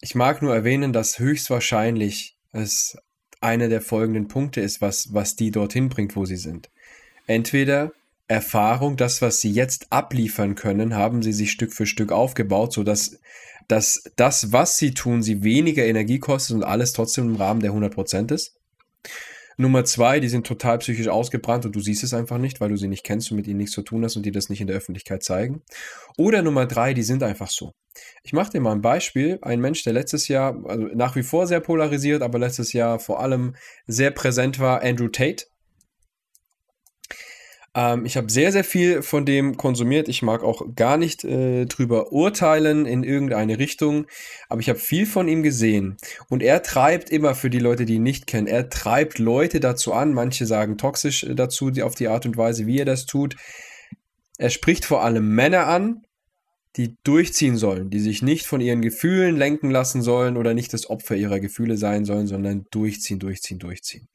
Ich mag nur erwähnen, dass höchstwahrscheinlich es einer der folgenden Punkte ist, was, was die dorthin bringt, wo sie sind. Entweder Erfahrung, das, was sie jetzt abliefern können, haben sie sich Stück für Stück aufgebaut, sodass dass das, was sie tun, sie weniger Energie kostet und alles trotzdem im Rahmen der 100% ist. Nummer zwei, die sind total psychisch ausgebrannt und du siehst es einfach nicht, weil du sie nicht kennst und mit ihnen nichts zu tun hast und die das nicht in der Öffentlichkeit zeigen. Oder Nummer drei, die sind einfach so. Ich mache dir mal ein Beispiel. Ein Mensch, der letztes Jahr, also nach wie vor sehr polarisiert, aber letztes Jahr vor allem sehr präsent war, Andrew Tate. Ähm, ich habe sehr, sehr viel von dem konsumiert. Ich mag auch gar nicht äh, drüber urteilen in irgendeine Richtung, aber ich habe viel von ihm gesehen. Und er treibt immer, für die Leute, die ihn nicht kennen, er treibt Leute dazu an, manche sagen toxisch äh, dazu, die, auf die Art und Weise, wie er das tut. Er spricht vor allem Männer an, die durchziehen sollen, die sich nicht von ihren Gefühlen lenken lassen sollen oder nicht das Opfer ihrer Gefühle sein sollen, sondern durchziehen, durchziehen, durchziehen.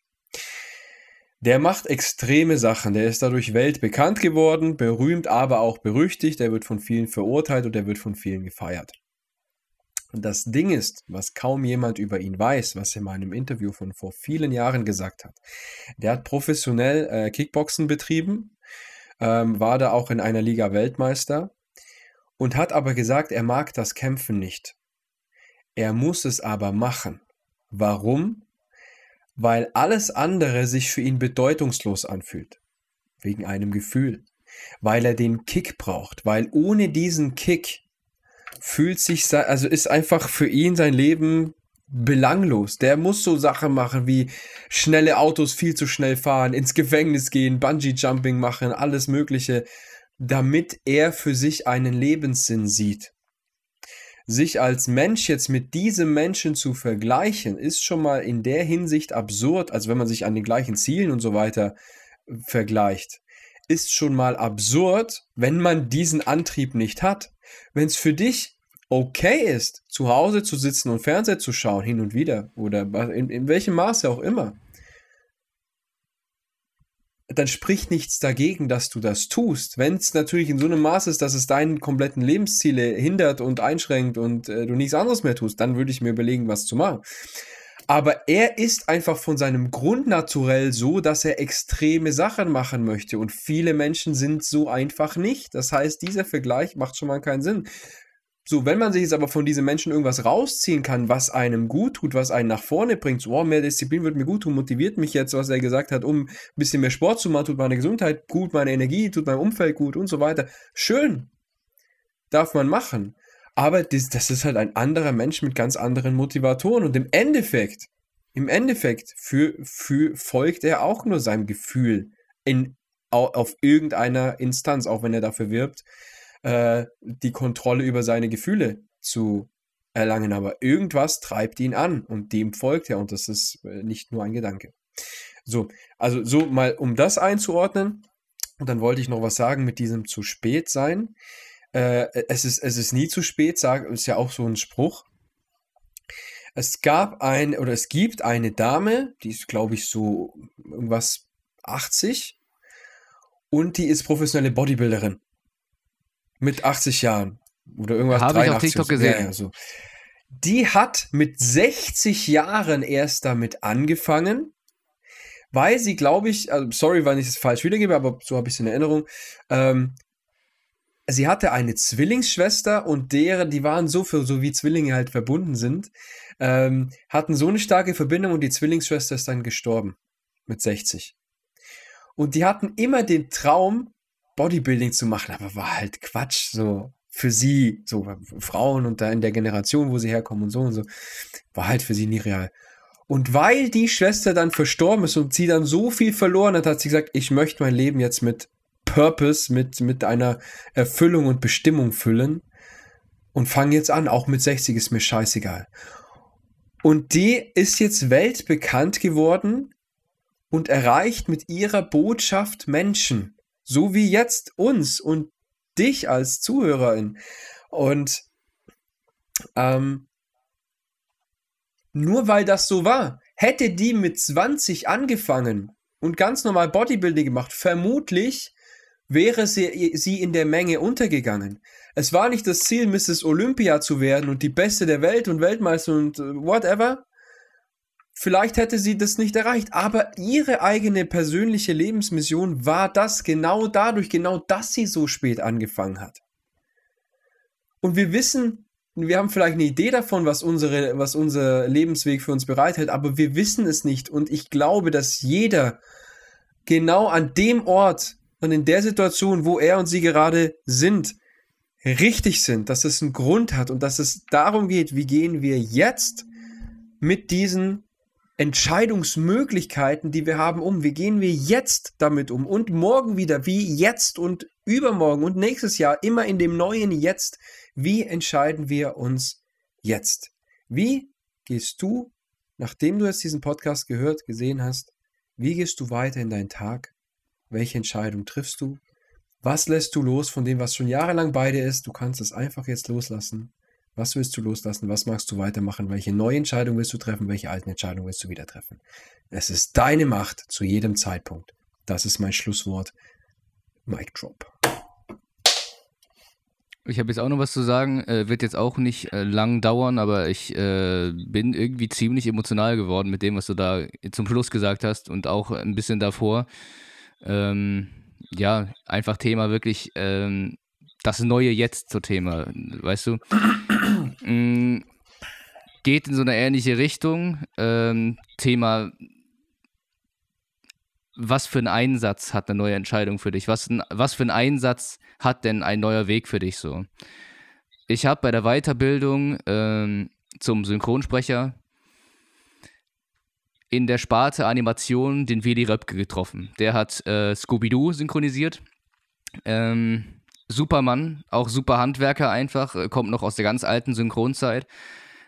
Der macht extreme Sachen. Der ist dadurch weltbekannt geworden, berühmt, aber auch berüchtigt. Der wird von vielen verurteilt und der wird von vielen gefeiert. Und das Ding ist, was kaum jemand über ihn weiß, was er in einem Interview von vor vielen Jahren gesagt hat. Der hat professionell äh, Kickboxen betrieben, ähm, war da auch in einer Liga Weltmeister und hat aber gesagt, er mag das Kämpfen nicht. Er muss es aber machen. Warum? Weil alles andere sich für ihn bedeutungslos anfühlt. Wegen einem Gefühl. Weil er den Kick braucht. Weil ohne diesen Kick fühlt sich, also ist einfach für ihn sein Leben belanglos. Der muss so Sachen machen wie schnelle Autos viel zu schnell fahren, ins Gefängnis gehen, Bungee Jumping machen, alles Mögliche, damit er für sich einen Lebenssinn sieht sich als Mensch jetzt mit diesem Menschen zu vergleichen, ist schon mal in der Hinsicht absurd, also wenn man sich an den gleichen Zielen und so weiter äh, vergleicht, ist schon mal absurd, wenn man diesen Antrieb nicht hat. Wenn es für dich okay ist, zu Hause zu sitzen und Fernseher zu schauen, hin und wieder, oder in, in welchem Maße auch immer, dann spricht nichts dagegen, dass du das tust. Wenn es natürlich in so einem Maß ist, dass es deinen kompletten Lebensziele hindert und einschränkt und äh, du nichts anderes mehr tust, dann würde ich mir überlegen, was zu machen. Aber er ist einfach von seinem Grundnaturell so, dass er extreme Sachen machen möchte. Und viele Menschen sind so einfach nicht. Das heißt, dieser Vergleich macht schon mal keinen Sinn. So, wenn man sich jetzt aber von diesen Menschen irgendwas rausziehen kann, was einem gut tut, was einen nach vorne bringt, so, oh, mehr Disziplin wird mir gut tun, motiviert mich jetzt, was er gesagt hat, um ein bisschen mehr Sport zu machen, tut meine Gesundheit gut, meine Energie, tut meinem Umfeld gut und so weiter. Schön. Darf man machen. Aber das, das ist halt ein anderer Mensch mit ganz anderen Motivatoren und im Endeffekt, im Endeffekt für, für folgt er auch nur seinem Gefühl in, auf irgendeiner Instanz, auch wenn er dafür wirbt, äh, die Kontrolle über seine Gefühle zu erlangen. Aber irgendwas treibt ihn an und dem folgt er und das ist äh, nicht nur ein Gedanke. So, also so mal, um das einzuordnen. Und dann wollte ich noch was sagen mit diesem zu spät sein. Äh, es, ist, es ist nie zu spät, sag, ist ja auch so ein Spruch. Es gab ein, oder es gibt eine Dame, die ist, glaube ich, so irgendwas 80 und die ist professionelle Bodybuilderin. Mit 80 Jahren. Oder irgendwas Habe ich auf TikTok gesehen. Ja, so. Die hat mit 60 Jahren erst damit angefangen, weil sie, glaube ich, also sorry, wenn ich es falsch wiedergebe, aber so habe ich es in Erinnerung, ähm, sie hatte eine Zwillingsschwester und deren, die waren so für, so wie Zwillinge halt verbunden sind, ähm, hatten so eine starke Verbindung und die Zwillingsschwester ist dann gestorben mit 60. Und die hatten immer den Traum, Bodybuilding zu machen, aber war halt Quatsch, so für sie, so Frauen und da in der Generation, wo sie herkommen und so und so, war halt für sie nie real. Und weil die Schwester dann verstorben ist und sie dann so viel verloren hat, hat sie gesagt, ich möchte mein Leben jetzt mit Purpose, mit, mit einer Erfüllung und Bestimmung füllen und fange jetzt an, auch mit 60 ist mir scheißegal. Und die ist jetzt weltbekannt geworden und erreicht mit ihrer Botschaft Menschen, so wie jetzt uns und dich als Zuhörerin. Und ähm, nur weil das so war, hätte die mit 20 angefangen und ganz normal Bodybuilding gemacht, vermutlich wäre sie, sie in der Menge untergegangen. Es war nicht das Ziel, Mrs. Olympia zu werden und die Beste der Welt und Weltmeister und äh, whatever. Vielleicht hätte sie das nicht erreicht, aber ihre eigene persönliche Lebensmission war das genau dadurch, genau dass sie so spät angefangen hat. Und wir wissen, wir haben vielleicht eine Idee davon, was, unsere, was unser Lebensweg für uns bereithält, aber wir wissen es nicht. Und ich glaube, dass jeder genau an dem Ort und in der Situation, wo er und sie gerade sind, richtig sind, dass es einen Grund hat und dass es darum geht, wie gehen wir jetzt mit diesen Entscheidungsmöglichkeiten, die wir haben, um. Wie gehen wir jetzt damit um? Und morgen wieder, wie jetzt und übermorgen und nächstes Jahr, immer in dem neuen Jetzt. Wie entscheiden wir uns jetzt? Wie gehst du, nachdem du jetzt diesen Podcast gehört, gesehen hast, wie gehst du weiter in deinen Tag? Welche Entscheidung triffst du? Was lässt du los von dem, was schon jahrelang bei dir ist? Du kannst es einfach jetzt loslassen. Was willst du loslassen? Was magst du weitermachen? Welche neue Entscheidung willst du treffen? Welche alten Entscheidungen willst du wieder treffen? Es ist deine Macht zu jedem Zeitpunkt. Das ist mein Schlusswort. Mic drop. Ich habe jetzt auch noch was zu sagen, äh, wird jetzt auch nicht äh, lang dauern, aber ich äh, bin irgendwie ziemlich emotional geworden mit dem, was du da zum Schluss gesagt hast und auch ein bisschen davor. Ähm, ja, einfach Thema wirklich ähm, das neue Jetzt zur Thema, weißt du? mm, geht in so eine ähnliche Richtung. Ähm, Thema, was für einen Einsatz hat eine neue Entscheidung für dich? Was, was für einen Einsatz hat denn ein neuer Weg für dich so? Ich habe bei der Weiterbildung ähm, zum Synchronsprecher in der Sparte Animation den Willi Röpke getroffen. Der hat äh, Scooby-Doo synchronisiert. Ähm, Supermann, auch super Handwerker einfach, äh, kommt noch aus der ganz alten Synchronzeit.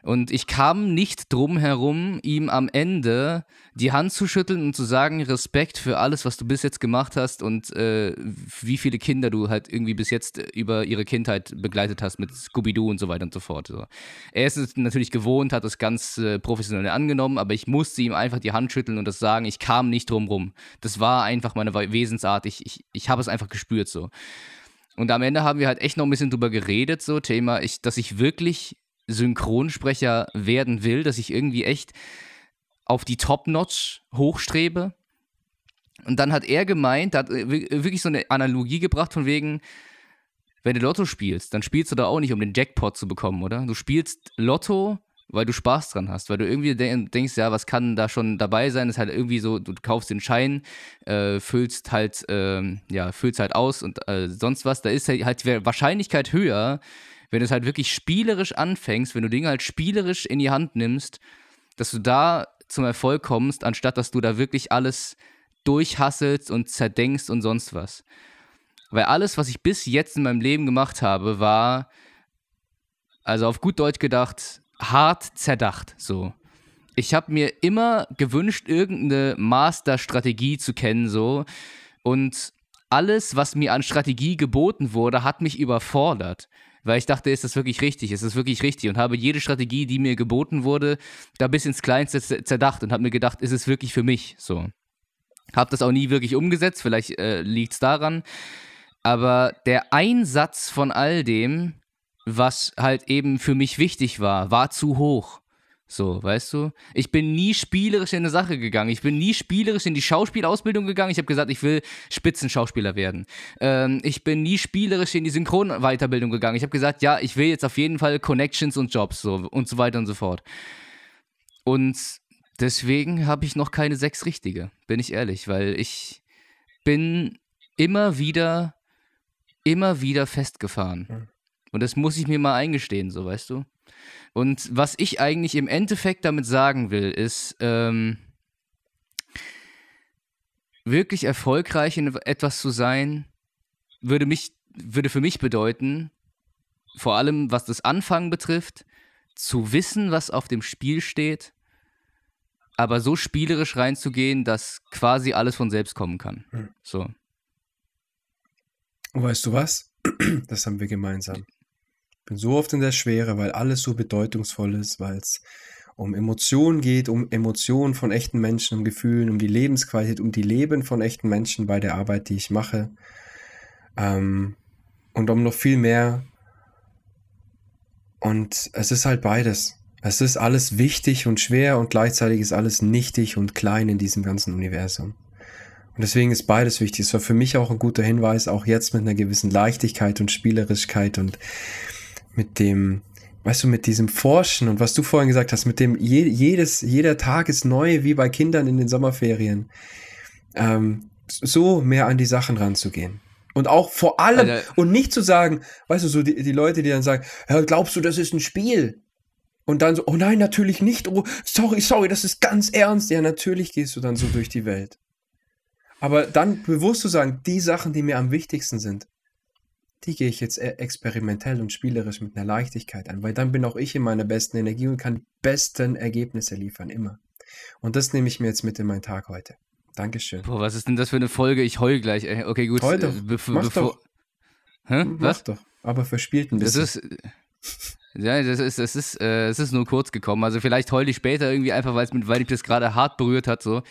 Und ich kam nicht drum herum, ihm am Ende die Hand zu schütteln und zu sagen, Respekt für alles, was du bis jetzt gemacht hast und äh, wie viele Kinder du halt irgendwie bis jetzt über ihre Kindheit begleitet hast mit Scooby-Doo und so weiter und so fort. So. Er ist es natürlich gewohnt, hat es ganz äh, professionell angenommen, aber ich musste ihm einfach die Hand schütteln und das sagen, ich kam nicht drum rum. Das war einfach meine Wesensart, ich, ich, ich habe es einfach gespürt so. Und am Ende haben wir halt echt noch ein bisschen drüber geredet, so Thema, ich, dass ich wirklich Synchronsprecher werden will, dass ich irgendwie echt auf die Top-Notch hochstrebe. Und dann hat er gemeint, hat äh, wirklich so eine Analogie gebracht von wegen, wenn du Lotto spielst, dann spielst du da auch nicht, um den Jackpot zu bekommen, oder? Du spielst Lotto, weil du Spaß dran hast, weil du irgendwie denkst, ja, was kann da schon dabei sein? Das ist halt irgendwie so, du kaufst den Schein, äh, füllst halt, ähm, ja, füllst halt aus und äh, sonst was. Da ist halt die Wahrscheinlichkeit höher, wenn du es halt wirklich spielerisch anfängst, wenn du Dinge halt spielerisch in die Hand nimmst, dass du da zum Erfolg kommst, anstatt dass du da wirklich alles durchhasselst und zerdenkst und sonst was. Weil alles, was ich bis jetzt in meinem Leben gemacht habe, war, also auf gut Deutsch gedacht, hart zerdacht. So. Ich habe mir immer gewünscht, irgendeine Master-Strategie zu kennen, so. Und alles, was mir an Strategie geboten wurde, hat mich überfordert. Weil ich dachte, ist das wirklich richtig? Ist das wirklich richtig? Und habe jede Strategie, die mir geboten wurde, da bis ins Kleinste zerdacht und habe mir gedacht, ist es wirklich für mich? So. Habe das auch nie wirklich umgesetzt, vielleicht äh, liegt es daran. Aber der Einsatz von all dem was halt eben für mich wichtig war, war zu hoch. So, weißt du? Ich bin nie spielerisch in eine Sache gegangen. Ich bin nie spielerisch in die Schauspielausbildung gegangen. Ich habe gesagt, ich will Spitzenschauspieler werden. Ähm, ich bin nie spielerisch in die Synchronweiterbildung gegangen. Ich habe gesagt, ja, ich will jetzt auf jeden Fall Connections und Jobs so und so weiter und so fort. Und deswegen habe ich noch keine sechs richtige, bin ich ehrlich, weil ich bin immer wieder, immer wieder festgefahren. Und das muss ich mir mal eingestehen, so weißt du. Und was ich eigentlich im Endeffekt damit sagen will, ist, ähm, wirklich erfolgreich in etwas zu sein, würde mich, würde für mich bedeuten, vor allem was das Anfangen betrifft, zu wissen, was auf dem Spiel steht, aber so spielerisch reinzugehen, dass quasi alles von selbst kommen kann. Hm. So. Weißt du was? Das haben wir gemeinsam. Bin so oft in der Schwere, weil alles so bedeutungsvoll ist, weil es um Emotionen geht, um Emotionen von echten Menschen, um Gefühlen, um die Lebensqualität, um die Leben von echten Menschen bei der Arbeit, die ich mache. Ähm, und um noch viel mehr. Und es ist halt beides. Es ist alles wichtig und schwer und gleichzeitig ist alles nichtig und klein in diesem ganzen Universum. Und deswegen ist beides wichtig. Es war für mich auch ein guter Hinweis, auch jetzt mit einer gewissen Leichtigkeit und Spielerischkeit und mit dem, weißt du, mit diesem Forschen und was du vorhin gesagt hast, mit dem je, jedes, jeder Tag ist neu, wie bei Kindern in den Sommerferien. Ähm, so mehr an die Sachen ranzugehen. Und auch vor allem, Alter. und nicht zu sagen, weißt du, so die, die Leute, die dann sagen, glaubst du, das ist ein Spiel? Und dann so, oh nein, natürlich nicht. Oh, sorry, sorry, das ist ganz ernst. Ja, natürlich gehst du dann so durch die Welt. Aber dann bewusst zu sagen, die Sachen, die mir am wichtigsten sind, die gehe ich jetzt e- experimentell und spielerisch mit einer Leichtigkeit an, weil dann bin auch ich in meiner besten Energie und kann die besten Ergebnisse liefern, immer. Und das nehme ich mir jetzt mit in meinen Tag heute. Dankeschön. Boah, was ist denn das für eine Folge? Ich heul gleich. ey. Okay, gut. Heul doch. äh, bev- Mach bevor- doch. Hä? Mach Was? doch. Aber verspielt ein Das bisschen. ist. Ja, das ist, das ist, äh, es ist nur kurz gekommen. Also vielleicht heul ich später irgendwie einfach, weil's mit, weil mich das gerade hart berührt hat, so.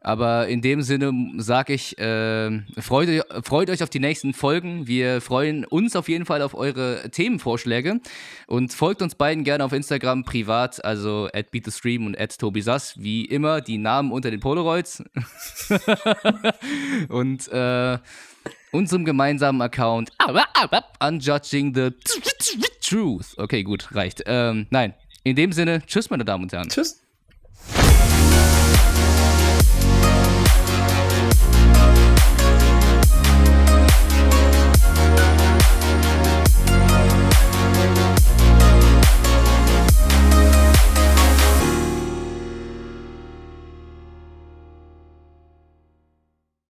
Aber in dem Sinne sage ich, äh, freut, euch- freut euch auf die nächsten Folgen. Wir freuen uns auf jeden Fall auf eure Themenvorschläge und folgt uns beiden gerne auf Instagram privat, also at beatthestream und at tobisass. Wie immer, die Namen unter den Polaroids. und äh, unserem gemeinsamen Account Unjudging the Truth. Okay, gut, reicht. Ähm, nein, in dem Sinne, tschüss, meine Damen und Herren. Tschüss.